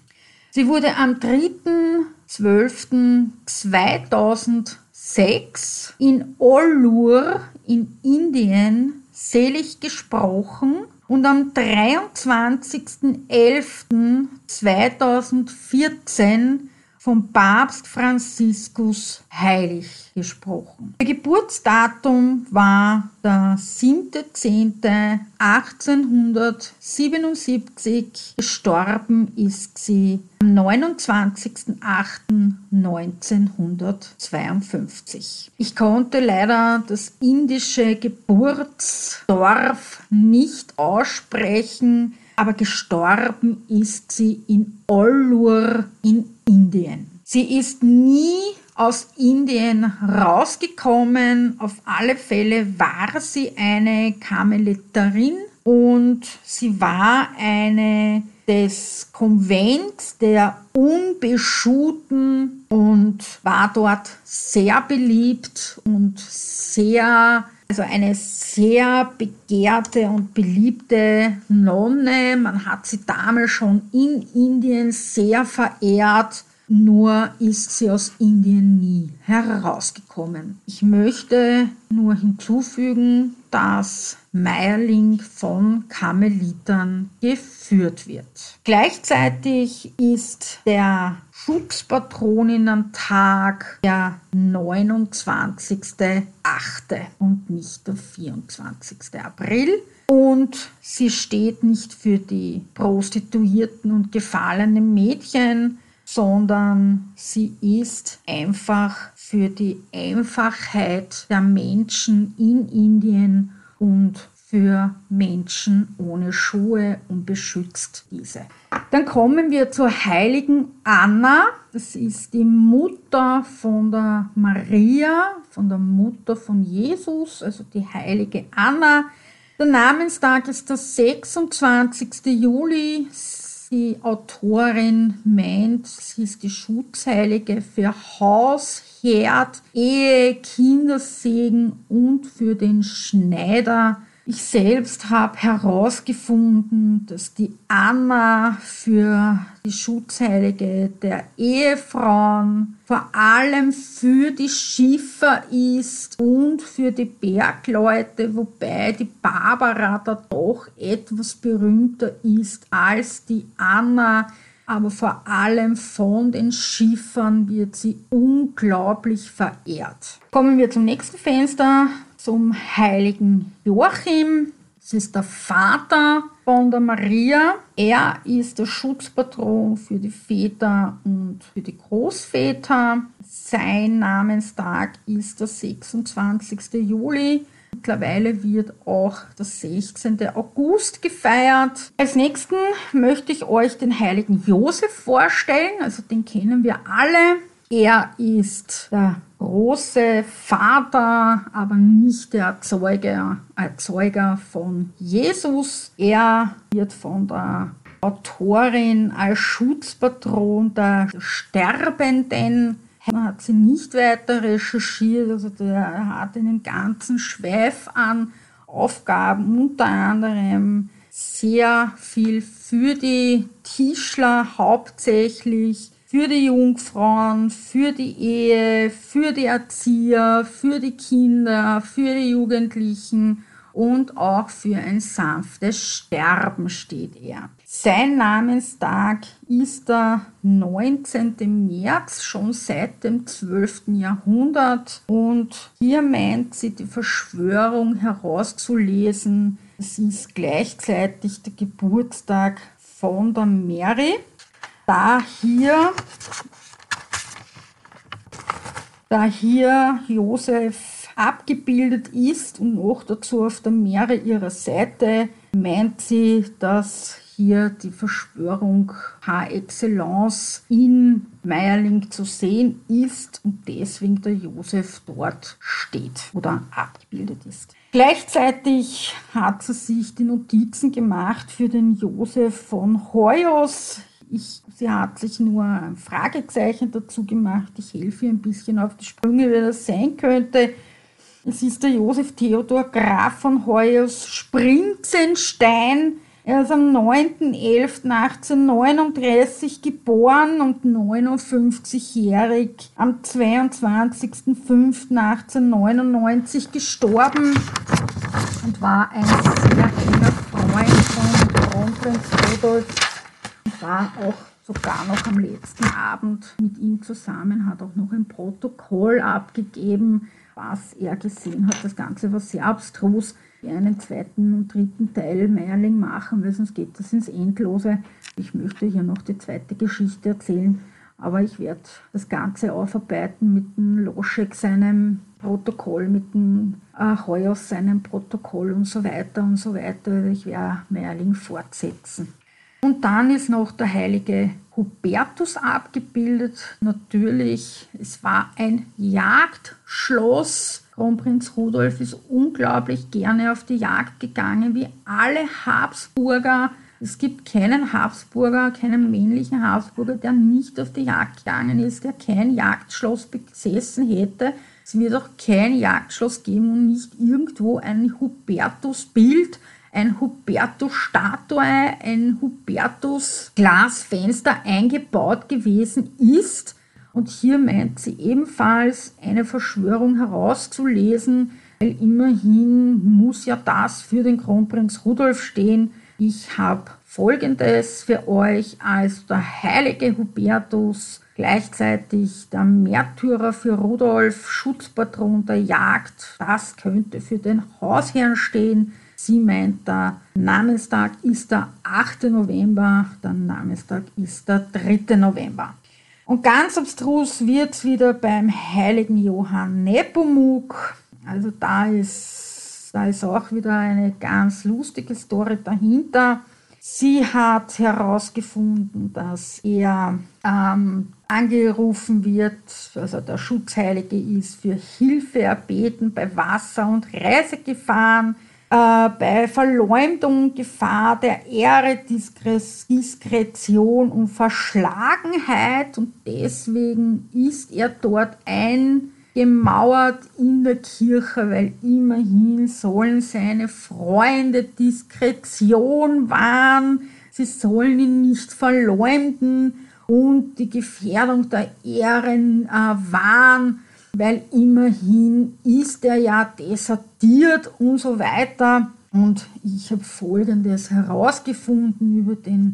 A: Sie wurde am 3.12.2006 in Ollur in Indien selig gesprochen und am 23.11.2014 vom Papst Franziskus heilig gesprochen. Ihr Geburtsdatum war der 7.10.1877. Gestorben ist sie am 29.08.1952. Ich konnte leider das indische Geburtsdorf nicht aussprechen, aber gestorben ist sie in Ollur in Indien. Sie ist nie aus Indien rausgekommen. Auf alle Fälle war sie eine Karmeliterin und sie war eine des Konvents der Unbeschuhten und war dort sehr beliebt und sehr also eine sehr begehrte und beliebte Nonne. Man hat sie damals schon in Indien sehr verehrt, nur ist sie aus Indien nie herausgekommen. Ich möchte nur hinzufügen, dass Meierling von Karmelitern geführt wird. Gleichzeitig ist der Schutzpatroninnen-Tag der 29.8. und nicht der 24. April. Und sie steht nicht für die Prostituierten und gefallenen Mädchen, sondern sie ist einfach für die Einfachheit der Menschen in Indien und für Menschen ohne Schuhe und beschützt diese. Dann kommen wir zur heiligen Anna. Das ist die Mutter von der Maria, von der Mutter von Jesus, also die heilige Anna. Der Namenstag ist der 26. Juli. Die Autorin meint, sie ist die Schutzheilige für Haus, Herd, Ehe, Kindersegen und für den Schneider ich selbst habe herausgefunden, dass die Anna für die Schutzheilige der Ehefrauen, vor allem für die Schiffer ist und für die Bergleute, wobei die Barbara da doch etwas berühmter ist als die Anna. Aber vor allem von den Schiffern wird sie unglaublich verehrt. Kommen wir zum nächsten Fenster zum heiligen Joachim. Das ist der Vater von der Maria. Er ist der Schutzpatron für die Väter und für die Großväter. Sein Namenstag ist der 26. Juli. Mittlerweile wird auch der 16. August gefeiert. Als nächsten möchte ich euch den heiligen Josef vorstellen. Also den kennen wir alle. Er ist der große Vater, aber nicht der Erzeuger, Erzeuger von Jesus. Er wird von der Autorin als Schutzpatron der Sterbenden man hat sie nicht weiter recherchiert, also der hat einen ganzen Schweif an Aufgaben, unter anderem sehr viel für die Tischler hauptsächlich, für die Jungfrauen, für die Ehe, für die Erzieher, für die Kinder, für die Jugendlichen und auch für ein sanftes Sterben steht er. Sein Namenstag ist der 19. März, schon seit dem 12. Jahrhundert. Und hier meint sie die Verschwörung herauszulesen. Es ist gleichzeitig der Geburtstag von der Mary da hier, da hier Josef abgebildet ist und noch dazu auf der Meere ihrer Seite, meint sie, dass hier die Verschwörung par excellence in Meierling zu sehen ist und deswegen der Josef dort steht oder abgebildet ist. Gleichzeitig hat sie sich die Notizen gemacht für den Josef von Hoyos. Ich, sie hat sich nur ein Fragezeichen dazu gemacht. Ich helfe ihr ein bisschen auf die Sprünge, wer das sein könnte. Es ist der Josef Theodor Graf von Hoyers Sprinzenstein. Er ist am 9.11.1839 geboren und 59-jährig am 22.05.1899 gestorben und war ein sehr enger Freund von Kronprinz Rudolf war auch sogar noch am letzten Abend mit ihm zusammen, hat auch noch ein Protokoll abgegeben, was er gesehen hat. Das Ganze war sehr abstrus. Wir einen zweiten und dritten Teil Meierling machen, weil sonst geht das ins Endlose. Ich möchte hier noch die zweite Geschichte erzählen, aber ich werde das Ganze aufarbeiten mit dem Loschek seinem Protokoll, mit dem äh, seinem Protokoll und so weiter und so weiter. Ich werde Meierling fortsetzen. Und dann ist noch der heilige Hubertus abgebildet. Natürlich, es war ein Jagdschloss. Kronprinz Rudolf ist unglaublich gerne auf die Jagd gegangen, wie alle Habsburger. Es gibt keinen Habsburger, keinen männlichen Habsburger, der nicht auf die Jagd gegangen ist, der kein Jagdschloss besessen hätte. Es wird auch kein Jagdschloss geben und nicht irgendwo ein Hubertus-Bild ein Hubertus-Statue, ein Hubertus-Glasfenster eingebaut gewesen ist. Und hier meint sie ebenfalls eine Verschwörung herauszulesen, weil immerhin muss ja das für den Kronprinz Rudolf stehen. Ich habe Folgendes für euch als der heilige Hubertus, gleichzeitig der Märtyrer für Rudolf, Schutzpatron der Jagd. Das könnte für den Hausherrn stehen. Sie meint, der Namenstag ist der 8. November, der Namenstag ist der 3. November. Und ganz abstrus wird es wieder beim heiligen Johann Nepomuk. Also da ist da ist auch wieder eine ganz lustige Story dahinter. Sie hat herausgefunden, dass er ähm, angerufen wird, also der Schutzheilige ist, für Hilfe erbeten bei Wasser- und Reisegefahren, äh, bei Verleumdung, Gefahr der Ehre, Diskretion und Verschlagenheit. Und deswegen ist er dort ein gemauert in der Kirche, weil immerhin sollen seine Freunde Diskretion wahren, sie sollen ihn nicht verleumden und die Gefährdung der Ehren äh, wahren, weil immerhin ist er ja desertiert und so weiter. Und ich habe Folgendes herausgefunden über den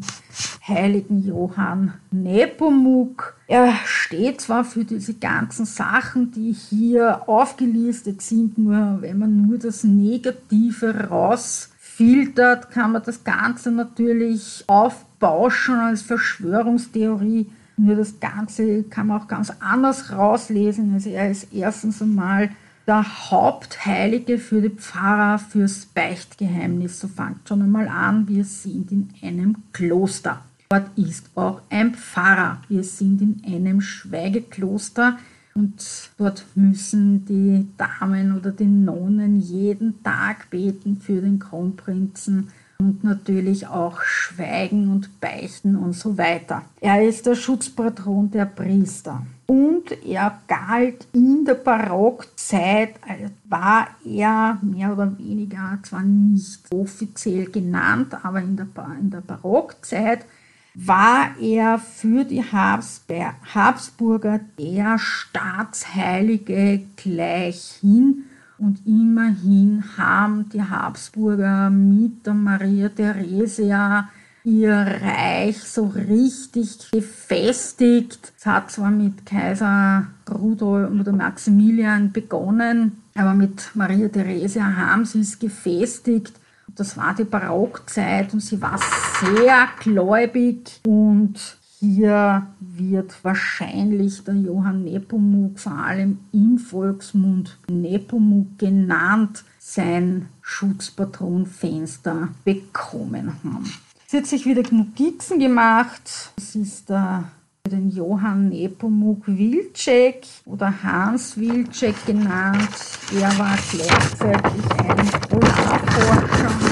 A: heiligen Johann Nepomuk. Er steht zwar für diese ganzen Sachen, die hier aufgelistet sind, nur wenn man nur das Negative rausfiltert, kann man das Ganze natürlich aufbauschen als Verschwörungstheorie. Nur das Ganze kann man auch ganz anders rauslesen. Also er ist erstens einmal der Hauptheilige für die Pfarrer fürs Beichtgeheimnis. So fängt schon einmal an, wir sind in einem Kloster. Dort ist auch ein Pfarrer. Wir sind in einem Schweigekloster und dort müssen die Damen oder die Nonnen jeden Tag beten für den Kronprinzen und natürlich auch schweigen und beichten und so weiter. Er ist der Schutzpatron der Priester. Und er galt in der Barockzeit, also war er mehr oder weniger zwar nicht offiziell genannt, aber in der, in der Barockzeit war er für die Habsburger der Staatsheilige gleichhin und immerhin haben die Habsburger mit der Maria Theresia ihr Reich so richtig gefestigt. Es hat zwar mit Kaiser Rudolf oder Maximilian begonnen, aber mit Maria Theresia haben sie es gefestigt. Das war die Barockzeit und sie war sehr gläubig und hier wird wahrscheinlich der Johann Nepomuk vor allem im Volksmund Nepomuk genannt, sein Schutzpatronfenster bekommen haben. Sie hat sich wieder Notizen gemacht. Das ist der den Johann Nepomuk Wilczek oder Hans Wilczek genannt. Er war gleichzeitig ein Polarforscher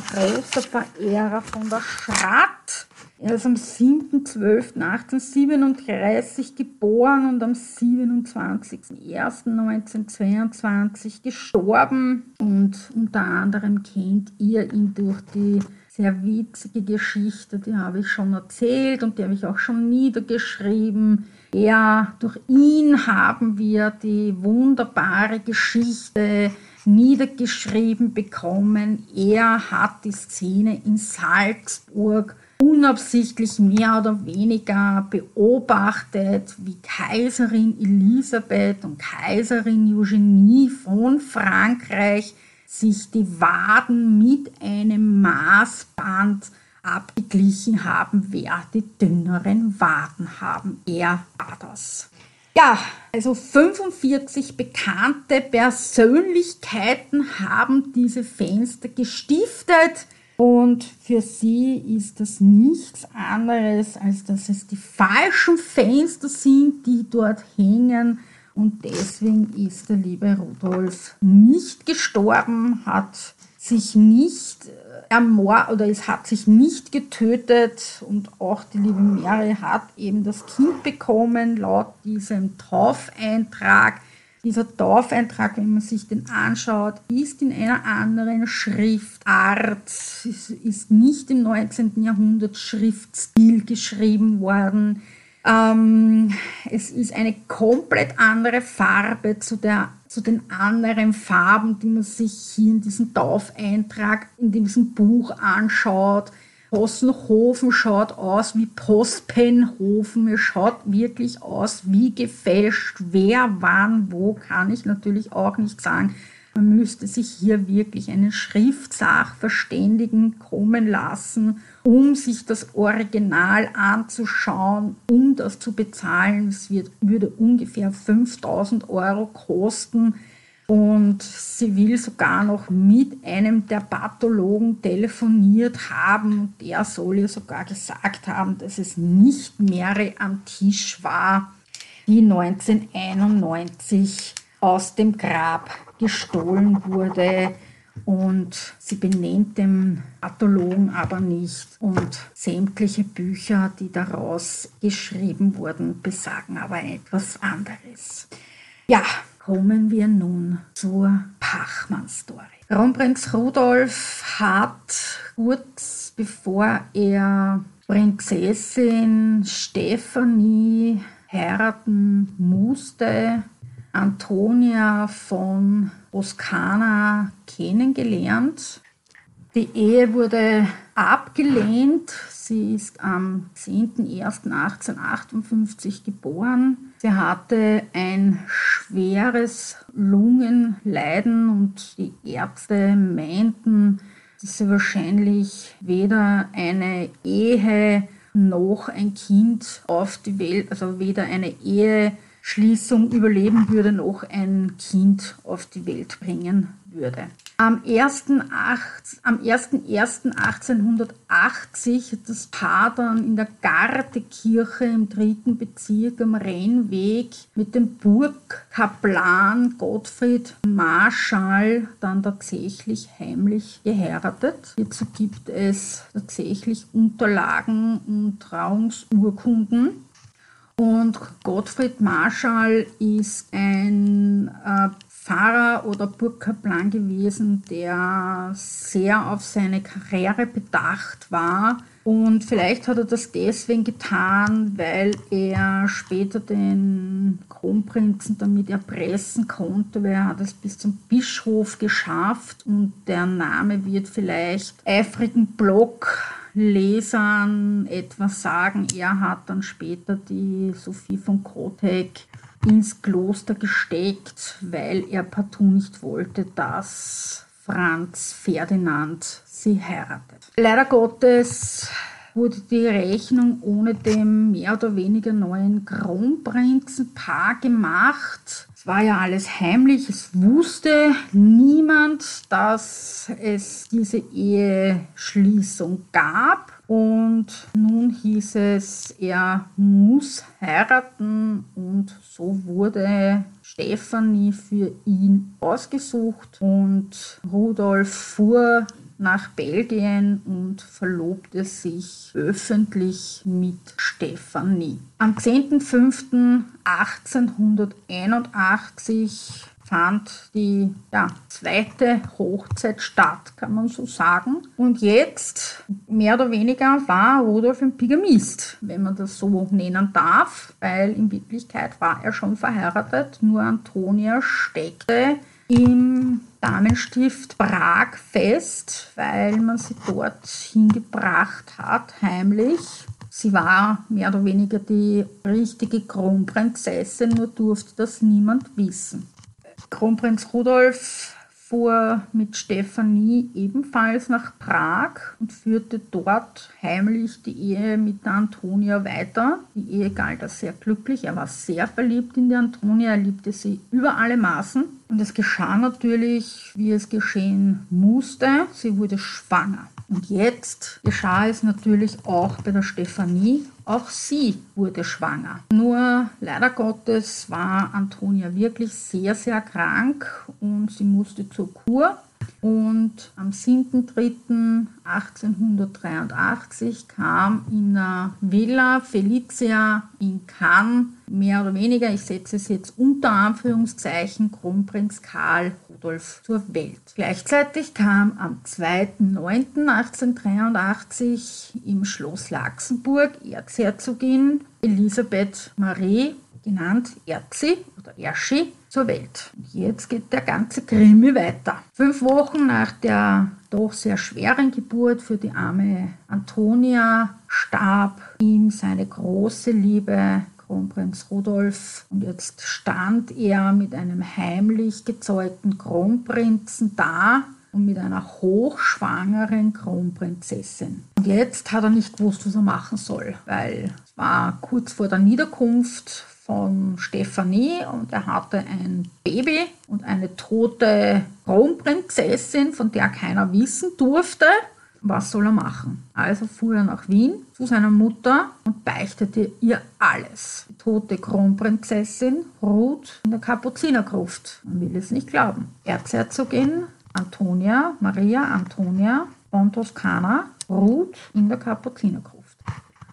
A: ein großer Verehrer von der Schratt. Er ist am 7.12.1837 geboren und am 27.01.1922 gestorben. Und unter anderem kennt ihr ihn durch die sehr witzige Geschichte, die habe ich schon erzählt und die habe ich auch schon niedergeschrieben. Ja, durch ihn haben wir die wunderbare Geschichte niedergeschrieben bekommen. Er hat die Szene in Salzburg unabsichtlich mehr oder weniger beobachtet, wie Kaiserin Elisabeth und Kaiserin Eugenie von Frankreich sich die Waden mit einem Maßband abgeglichen haben, wer die dünneren Waden haben. Er war das. Ja, also 45 bekannte Persönlichkeiten haben diese Fenster gestiftet. Und für sie ist das nichts anderes, als dass es die falschen Fenster sind, die dort hängen. Und deswegen ist der liebe Rudolf nicht gestorben, hat sich nicht äh, ermordet oder es hat sich nicht getötet und auch die liebe Mary hat eben das Kind bekommen laut diesem Taufeintrag dieser Taufeintrag, wenn man sich den anschaut, ist in einer anderen Schriftart, ist nicht im 19. Jahrhundert Schriftstil geschrieben worden. Ähm, es ist eine komplett andere Farbe zu, der, zu den anderen Farben, die man sich hier in diesem Taufeintrag, in diesem Buch anschaut. Possenhofen schaut aus wie Postpenhofen. Es schaut wirklich aus wie gefälscht. Wer, wann, wo, kann ich natürlich auch nicht sagen. Man müsste sich hier wirklich einen Schriftsachverständigen kommen lassen, um sich das Original anzuschauen, um das zu bezahlen. Es wird, würde ungefähr 5000 Euro kosten. Und sie will sogar noch mit einem der Pathologen telefoniert haben. Der soll ihr sogar gesagt haben, dass es nicht Mary am Tisch war, die 1991 aus dem Grab gestohlen wurde. Und sie benennt den Pathologen aber nicht. Und sämtliche Bücher, die daraus geschrieben wurden, besagen aber etwas anderes. Ja, kommen wir nun zur Pachmann-Story. Kronprinz Rudolf hat kurz bevor er Prinzessin Stephanie heiraten musste, Antonia von Toskana kennengelernt. Die Ehe wurde abgelehnt. Sie ist am 10.01.1858 geboren. Sie hatte ein schweres Lungenleiden und die Ärzte meinten, dass sie wahrscheinlich weder eine Ehe noch ein Kind auf die Welt, also weder eine Eheschließung überleben würde, noch ein Kind auf die Welt bringen würde. Am 1.1.1880 hat das Paar dann in der Gardekirche im dritten Bezirk am Rheinweg mit dem Burgkaplan Gottfried Marschall dann tatsächlich heimlich geheiratet. Hierzu gibt es tatsächlich Unterlagen und Trauungsurkunden. Und Gottfried Marschall ist ein äh, Pfarrer oder Burgkaplan gewesen, der sehr auf seine Karriere bedacht war. Und vielleicht hat er das deswegen getan, weil er später den Kronprinzen damit erpressen konnte, weil er hat es bis zum Bischof geschafft und der Name wird vielleicht eifrigen Bloglesern etwas sagen. Er hat dann später die Sophie von Kotek ins Kloster gesteckt, weil er partout nicht wollte, dass Franz Ferdinand sie heiratet. Leider Gottes wurde die Rechnung ohne dem mehr oder weniger neuen Kronprinzenpaar gemacht. Es war ja alles heimlich, es wusste niemand, dass es diese Eheschließung gab. Und nun hieß es, er muss heiraten. Und so wurde Stefanie für ihn ausgesucht. Und Rudolf fuhr nach Belgien und verlobte sich öffentlich mit Stefanie. Am 10.05.1881 fand die ja, zweite Hochzeit statt, kann man so sagen. Und jetzt, mehr oder weniger, war Rudolf ein Pigamist, wenn man das so nennen darf, weil in Wirklichkeit war er schon verheiratet, nur Antonia steckte im Damenstift Prag fest, weil man sie dort hingebracht hat, heimlich. Sie war mehr oder weniger die richtige Kronprinzessin, nur durfte das niemand wissen. Kronprinz Rudolf fuhr mit Stefanie ebenfalls nach Prag und führte dort heimlich die Ehe mit der Antonia weiter. Die Ehe galt als sehr glücklich. Er war sehr verliebt in die Antonia, er liebte sie über alle Maßen. Und es geschah natürlich, wie es geschehen musste. Sie wurde schwanger. Und jetzt geschah es natürlich auch bei der Stefanie. Auch sie wurde schwanger. Nur leider Gottes war Antonia wirklich sehr, sehr krank und sie musste zur Kur. Und am 7.3.1883 kam in der Villa Felicia in Cannes mehr oder weniger, ich setze es jetzt unter Anführungszeichen, Kronprinz Karl Rudolf zur Welt. Gleichzeitig kam am 2.9.1883 im Schloss Laxenburg Erzherzogin Elisabeth Marie, genannt Erzi oder Erschi, zur Welt. Und jetzt geht der ganze Krimi weiter. Fünf Wochen nach der doch sehr schweren Geburt für die arme Antonia starb ihm seine große Liebe Kronprinz Rudolf. Und jetzt stand er mit einem heimlich gezeugten Kronprinzen da und mit einer hochschwangeren Kronprinzessin. Und jetzt hat er nicht gewusst, was er machen soll, weil es war kurz vor der Niederkunft von Stephanie und er hatte ein Baby und eine tote Kronprinzessin, von der keiner wissen durfte. Was soll er machen? Also fuhr er nach Wien zu seiner Mutter und beichtete ihr alles. Die tote Kronprinzessin ruht in der Kapuzinergruft. Man will es nicht glauben. Erzherzogin Antonia, Maria Antonia von Toskana ruht in der Kapuzinergruft.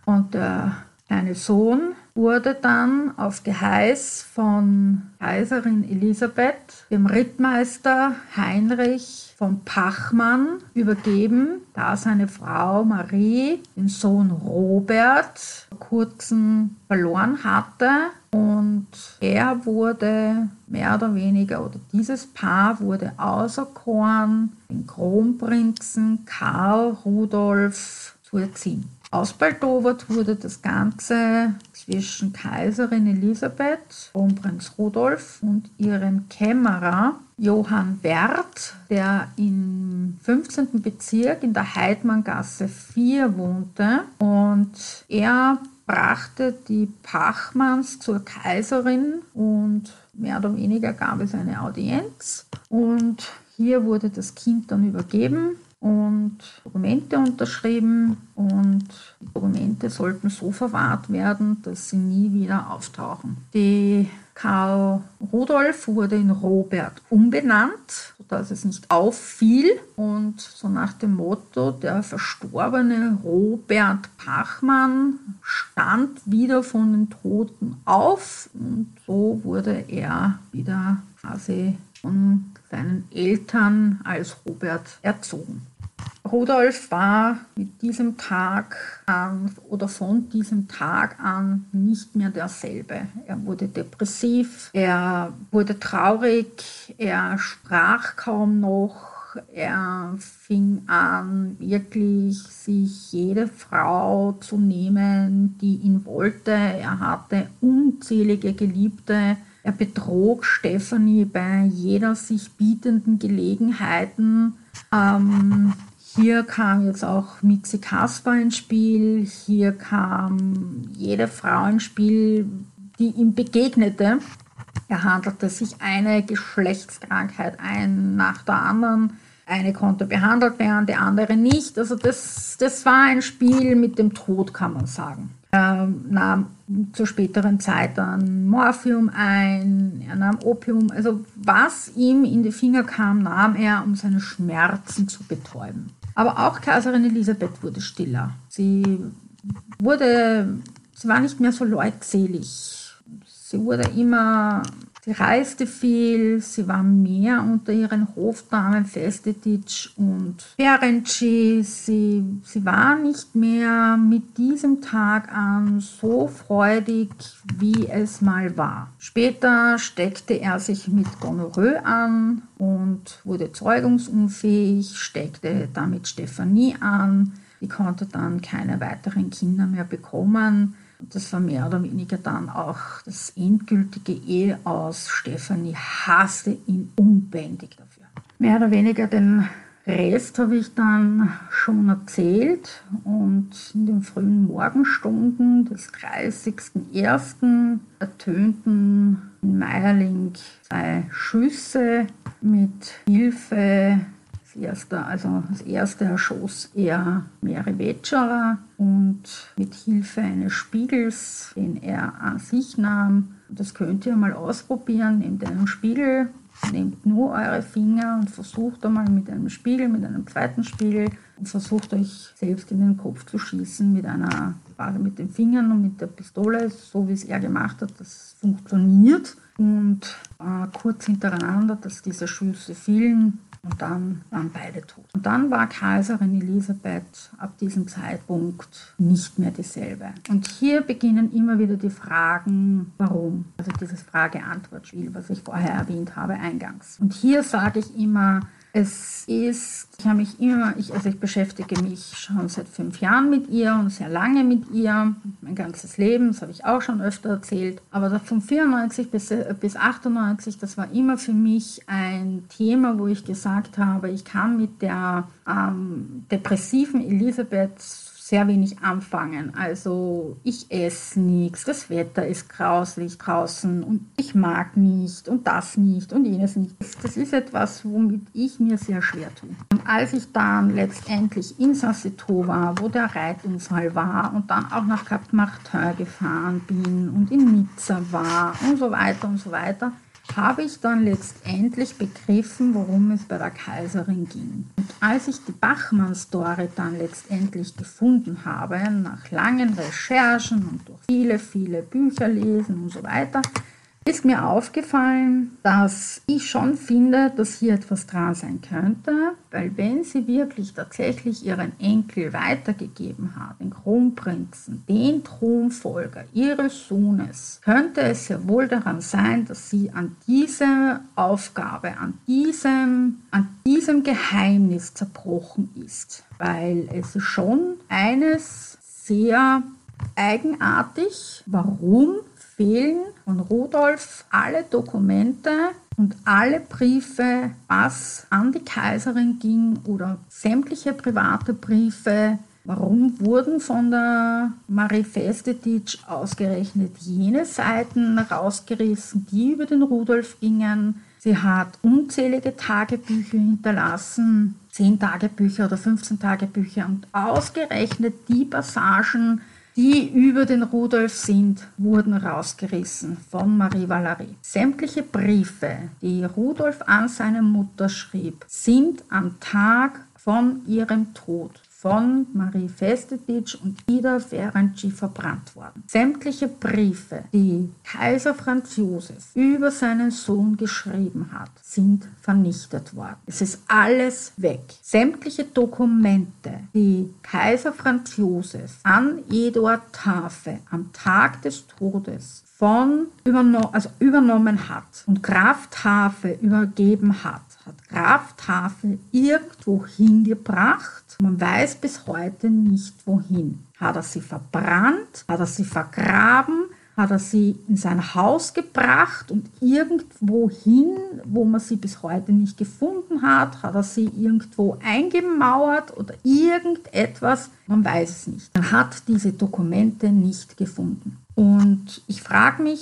A: Und der kleine Sohn wurde dann auf Geheiß von Kaiserin Elisabeth dem Rittmeister Heinrich von Pachmann übergeben, da seine Frau Marie den Sohn Robert vor kurzem verloren hatte. Und er wurde mehr oder weniger, oder dieses Paar wurde auserkoren, den Kronprinzen Karl Rudolf zu erziehen. Ausbaldowert wurde das Ganze zwischen Kaiserin Elisabeth, Kronprinz Rudolf und ihrem Kämmerer Johann Werth, der im 15. Bezirk in der Heidmanngasse 4 wohnte. Und er brachte die Pachmanns zur Kaiserin und mehr oder weniger gab es eine Audienz. Und hier wurde das Kind dann übergeben und Dokumente unterschrieben und die Dokumente sollten so verwahrt werden, dass sie nie wieder auftauchen. Die Karl Rudolf wurde in Robert umbenannt, sodass es nicht auffiel und so nach dem Motto, der verstorbene Robert Pachmann stand wieder von den Toten auf und so wurde er wieder quasi von seinen Eltern als Robert erzogen. Rudolf war mit diesem Tag an oder von diesem Tag an nicht mehr derselbe. Er wurde depressiv, er wurde traurig, er sprach kaum noch, er fing an, wirklich sich jede Frau zu nehmen, die ihn wollte. Er hatte unzählige Geliebte. Er betrog Stephanie bei jeder sich bietenden Gelegenheiten. Ähm, hier kam jetzt auch Mitzi Kasper ins Spiel, hier kam jede Frau ins Spiel, die ihm begegnete. Er handelte sich eine Geschlechtskrankheit ein nach der anderen. Eine konnte behandelt werden, die andere nicht. Also das, das war ein Spiel mit dem Tod, kann man sagen. Er nahm zur späteren Zeit dann Morphium ein, er nahm Opium, also was ihm in die Finger kam, nahm er, um seine Schmerzen zu betäuben. Aber auch Kaiserin Elisabeth wurde stiller. Sie wurde, sie war nicht mehr so leutselig. Sie wurde immer Sie reiste viel, sie war mehr unter ihren Hofdamen Festetitsch und Ferenczi. Sie, sie war nicht mehr mit diesem Tag an so freudig, wie es mal war. Später steckte er sich mit Gonorrhoe an und wurde zeugungsunfähig, steckte damit Stephanie an. Die konnte dann keine weiteren Kinder mehr bekommen. Das war mehr oder weniger dann auch das endgültige Ehe aus. Stefanie hasste ihn unbändig dafür. Mehr oder weniger den Rest habe ich dann schon erzählt und in den frühen Morgenstunden des 30.01. ertönten in Meierling zwei Schüsse mit Hilfe erste, also das erste erschoss er Mary Wetscherer und mit Hilfe eines Spiegels, den er an sich nahm, das könnt ihr mal ausprobieren, nehmt einen Spiegel, nehmt nur eure Finger und versucht einmal mit einem Spiegel, mit einem zweiten Spiegel und versucht euch selbst in den Kopf zu schießen mit einer, quasi mit den Fingern und mit der Pistole, so wie es er gemacht hat, das funktioniert. Und äh, kurz hintereinander, dass diese Schüsse fielen, und dann waren beide tot. Und dann war Kaiserin Elisabeth ab diesem Zeitpunkt nicht mehr dieselbe. Und hier beginnen immer wieder die Fragen, warum? Also dieses Frage-Antwort-Spiel, was ich vorher erwähnt habe eingangs. Und hier sage ich immer, Es ist, ich habe mich immer, ich, also ich beschäftige mich schon seit fünf Jahren mit ihr und sehr lange mit ihr, mein ganzes Leben, das habe ich auch schon öfter erzählt. Aber von 94 bis, bis 98, das war immer für mich ein Thema, wo ich gesagt habe, ich kann mit der ähm, depressiven Elisabeth sehr wenig anfangen. Also ich esse nichts, das Wetter ist grauslich draußen und ich mag nicht und das nicht und jenes nicht. Das ist etwas, womit ich mir sehr schwer tue. Und als ich dann letztendlich in Sassito war, wo der Reitunfall war und dann auch nach Cap Martin gefahren bin und in Nizza war und so weiter und so weiter, habe ich dann letztendlich begriffen, worum es bei der Kaiserin ging. Und als ich die Bachmann-Story dann letztendlich gefunden habe, nach langen Recherchen und durch viele, viele Bücher lesen und so weiter, ist mir aufgefallen, dass ich schon finde, dass hier etwas dran sein könnte, weil wenn sie wirklich tatsächlich ihren Enkel weitergegeben hat, den Kronprinzen, den Thronfolger ihres Sohnes, könnte es ja wohl daran sein, dass sie an diese Aufgabe, an diesem, an diesem Geheimnis zerbrochen ist, weil es ist schon eines sehr eigenartig, warum fehlen von Rudolf alle Dokumente und alle Briefe, was an die Kaiserin ging oder sämtliche private Briefe. Warum wurden von der Marie Festetitsch ausgerechnet jene Seiten rausgerissen, die über den Rudolf gingen? Sie hat unzählige Tagebücher hinterlassen, 10 Tagebücher oder 15 Tagebücher und ausgerechnet die Passagen, die über den Rudolf sind, wurden rausgerissen von Marie Valerie. Sämtliche Briefe, die Rudolf an seine Mutter schrieb, sind am Tag von ihrem Tod von Marie Festetitsch und Ida Ferenczi verbrannt worden. Sämtliche Briefe, die Kaiser Franz Josef über seinen Sohn geschrieben hat, sind vernichtet worden. Es ist alles weg. Sämtliche Dokumente, die Kaiser Franz Josef an Eduard Tafe am Tag des Todes von also übernommen hat und Graf Tafe übergeben hat, hat Graf Tafe irgendwo hingebracht man weiß bis heute nicht wohin. Hat er sie verbrannt? Hat er sie vergraben? Hat er sie in sein Haus gebracht und irgendwo hin, wo man sie bis heute nicht gefunden hat? Hat er sie irgendwo eingemauert oder irgendetwas? Man weiß es nicht. Man hat diese Dokumente nicht gefunden. Und ich frage mich,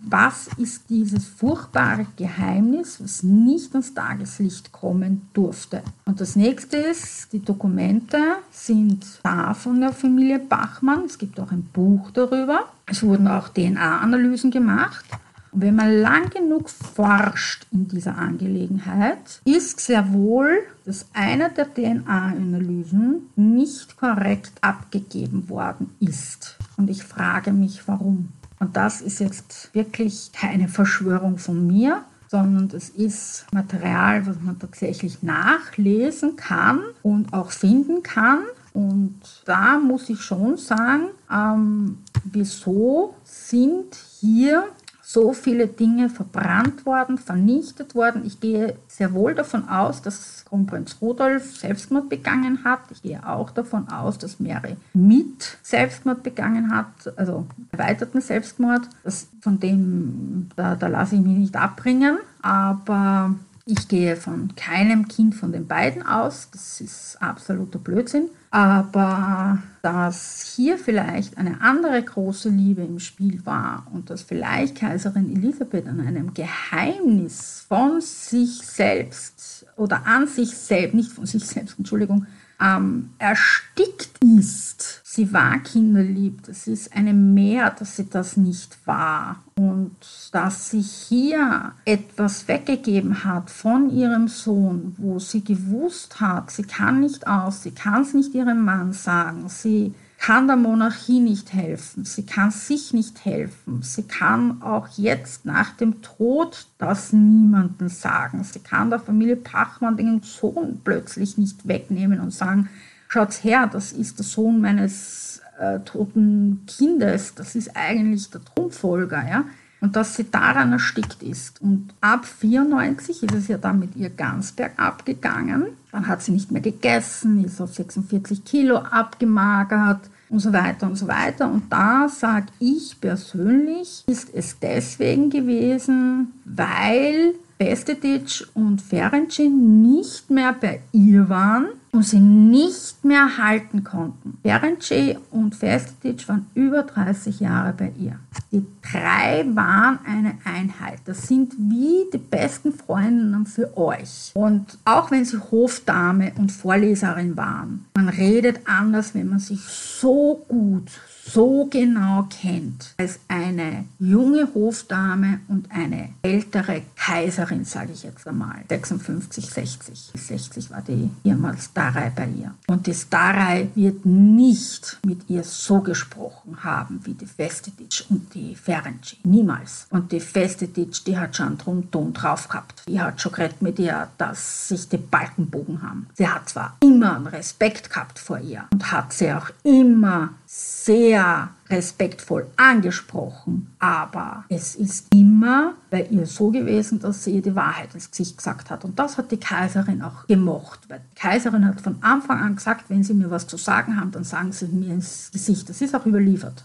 A: was ist dieses furchtbare Geheimnis, was nicht ans Tageslicht kommen durfte? Und das nächste ist, die Dokumente sind da von der Familie Bachmann. Es gibt auch ein Buch darüber. Es wurden auch DNA-Analysen gemacht. Und wenn man lang genug forscht in dieser Angelegenheit, ist sehr wohl, dass eine der DNA-Analysen nicht korrekt abgegeben worden ist. Und ich frage mich, warum. Und das ist jetzt wirklich keine Verschwörung von mir, sondern es ist Material, was man tatsächlich nachlesen kann und auch finden kann. Und da muss ich schon sagen, ähm, wieso sind hier so viele Dinge verbrannt worden, vernichtet worden. Ich gehe sehr wohl davon aus, dass Kronprinz Rudolf Selbstmord begangen hat. Ich gehe auch davon aus, dass Mary mit Selbstmord begangen hat, also erweiterten Selbstmord. Das, von dem, da, da lasse ich mich nicht abbringen. Aber ich gehe von keinem Kind von den beiden aus. Das ist absoluter Blödsinn. Aber dass hier vielleicht eine andere große Liebe im Spiel war und dass vielleicht Kaiserin Elisabeth an einem Geheimnis von sich selbst oder an sich selbst, nicht von sich selbst, Entschuldigung, ähm, erstickt ist. Sie war kinderlieb. Das ist eine Mehr, dass sie das nicht war. Und dass sie hier etwas weggegeben hat von ihrem Sohn, wo sie gewusst hat, sie kann nicht aus, sie kann es nicht ihrem Mann sagen, sie kann der Monarchie nicht helfen, sie kann sich nicht helfen, sie kann auch jetzt nach dem Tod das niemandem sagen, sie kann der Familie Pachmann den Sohn plötzlich nicht wegnehmen und sagen, schaut her, das ist der Sohn meines äh, toten Kindes, das ist eigentlich der Thronfolger, ja. Und dass sie daran erstickt ist. Und ab 94 ist es ja dann mit ihr ganz bergab gegangen. Dann hat sie nicht mehr gegessen, ist auf 46 Kilo abgemagert und so weiter und so weiter. Und da sage ich persönlich, ist es deswegen gewesen, weil Bestetic und Ferencin nicht mehr bei ihr waren und sie nicht mehr halten konnten. Ferenczi und Festetic waren über 30 Jahre bei ihr. Die drei waren eine Einheit. Das sind wie die besten Freundinnen für euch. Und auch wenn sie Hofdame und Vorleserin waren, man redet anders, wenn man sich so gut, so genau kennt als eine junge Hofdame und eine ältere Kaiserin, sage ich jetzt einmal, 56, 60. 60 war die ehemals Starei bei ihr. Und die Starei wird nicht mit ihr so gesprochen haben wie die Festetic und die Ferenczi. Niemals. Und die Festetic, die hat schon drum Ton drauf gehabt. Die hat schon geredet mit ihr, dass sich die Balken bogen haben. Sie hat zwar immer einen Respekt gehabt vor ihr und hat sie auch immer sehr respektvoll angesprochen, aber es ist immer bei ihr so gewesen, dass sie ihr die Wahrheit ins Gesicht gesagt hat. Und das hat die Kaiserin auch gemocht, weil die Kaiserin hat von Anfang an gesagt, wenn sie mir was zu sagen haben, dann sagen sie mir ins Gesicht. Das ist auch überliefert.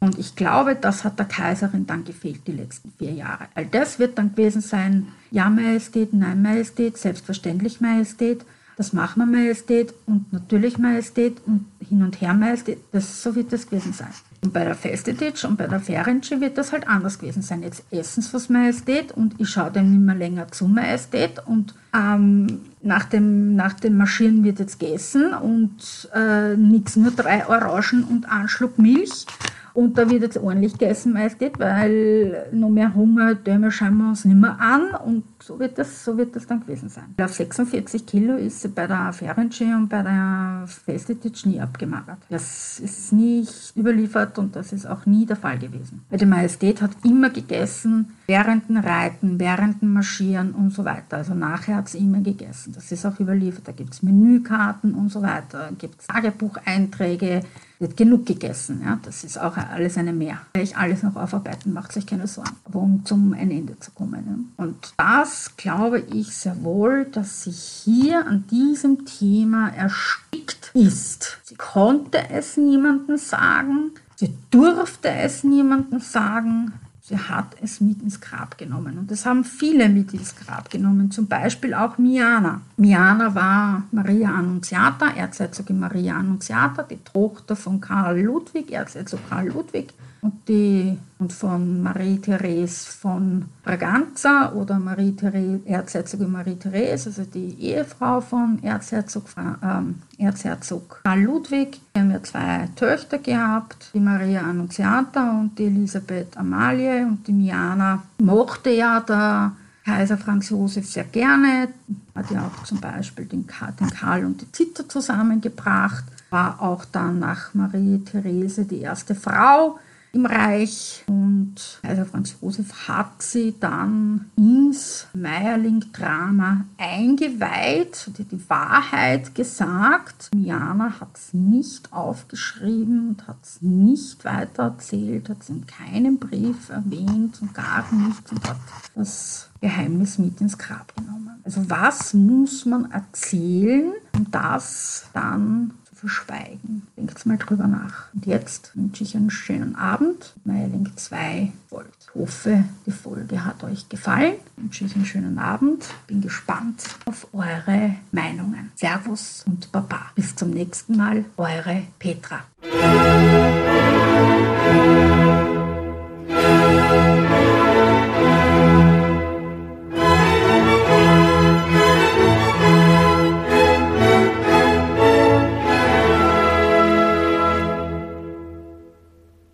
A: Und ich glaube, das hat der Kaiserin dann gefehlt die letzten vier Jahre. All das wird dann gewesen sein, ja Majestät, nein Majestät, selbstverständlich Majestät. Das machen wir Majestät und natürlich Majestät und hin und her Majestät. Das, so wird das gewesen sein. Und bei der Festetic und bei der Ferenczi wird das halt anders gewesen sein. Jetzt essen sie was Majestät und ich schaue dem nicht mehr länger zu Majestät und ähm, nach, dem, nach dem Marschieren wird jetzt gegessen und äh, nichts, nur drei Orangen und ein Schluck Milch. Und da wird jetzt ordentlich gegessen, Majestät, weil noch mehr Hunger, schauen wir uns nicht mehr an. Und so wird das, so wird das dann gewesen sein. Auf 46 Kilo ist sie bei der Ferenczi und bei der Festetic nie abgemagert. Das ist nicht überliefert und das ist auch nie der Fall gewesen. Weil die Majestät hat immer gegessen, während dem Reiten, während dem Marschieren und so weiter. Also nachher hat sie immer gegessen. Das ist auch überliefert. Da gibt es Menükarten und so weiter. Gibt es Tagebucheinträge wird genug gegessen. Ja? Das ist auch alles eine Mehr. Ich alles noch aufarbeiten, macht sich keine Sorgen. Um zum ein Ende zu kommen. Ja? Und das glaube ich sehr wohl, dass sich hier an diesem Thema erstickt ist. Sie konnte es niemandem sagen. Sie durfte es niemandem sagen. Sie hat es mit ins Grab genommen. Und das haben viele mit ins Grab genommen, zum Beispiel auch Miana. Miana war Maria Annunziata, Erzherzogin Maria Annunziata, die Tochter von Karl Ludwig, Erzherzog Karl Ludwig und, und von Marie-Therese von Braganza oder Marie Erzherzogin Marie-Therese, also die Ehefrau von Erzherzog, ähm, Erzherzog Karl Ludwig. Wir haben ja zwei Töchter gehabt, die Maria Annunziata und die Elisabeth Amalie. Und die Miana mochte ja der Kaiser Franz Josef sehr gerne, hat ja auch zum Beispiel den Karl und die Zither zusammengebracht, war auch dann nach Marie-Therese die erste Frau, im Reich. Und Kaiser Franz Josef hat sie dann ins Meierling-Drama eingeweiht, hat die Wahrheit gesagt. Miana hat es nicht aufgeschrieben und hat es nicht weitererzählt, hat es in keinem Brief erwähnt und gar nichts und hat das Geheimnis mit ins Grab genommen. Also was muss man erzählen, um das dann verschweigen. Denkt mal drüber nach. Und jetzt wünsche ich einen schönen Abend. Meierling 2 folgt. Ich hoffe, die Folge hat euch gefallen. Ich wünsche euch einen schönen Abend. Bin gespannt auf eure Meinungen. Servus und Baba. Bis zum nächsten Mal. Eure Petra.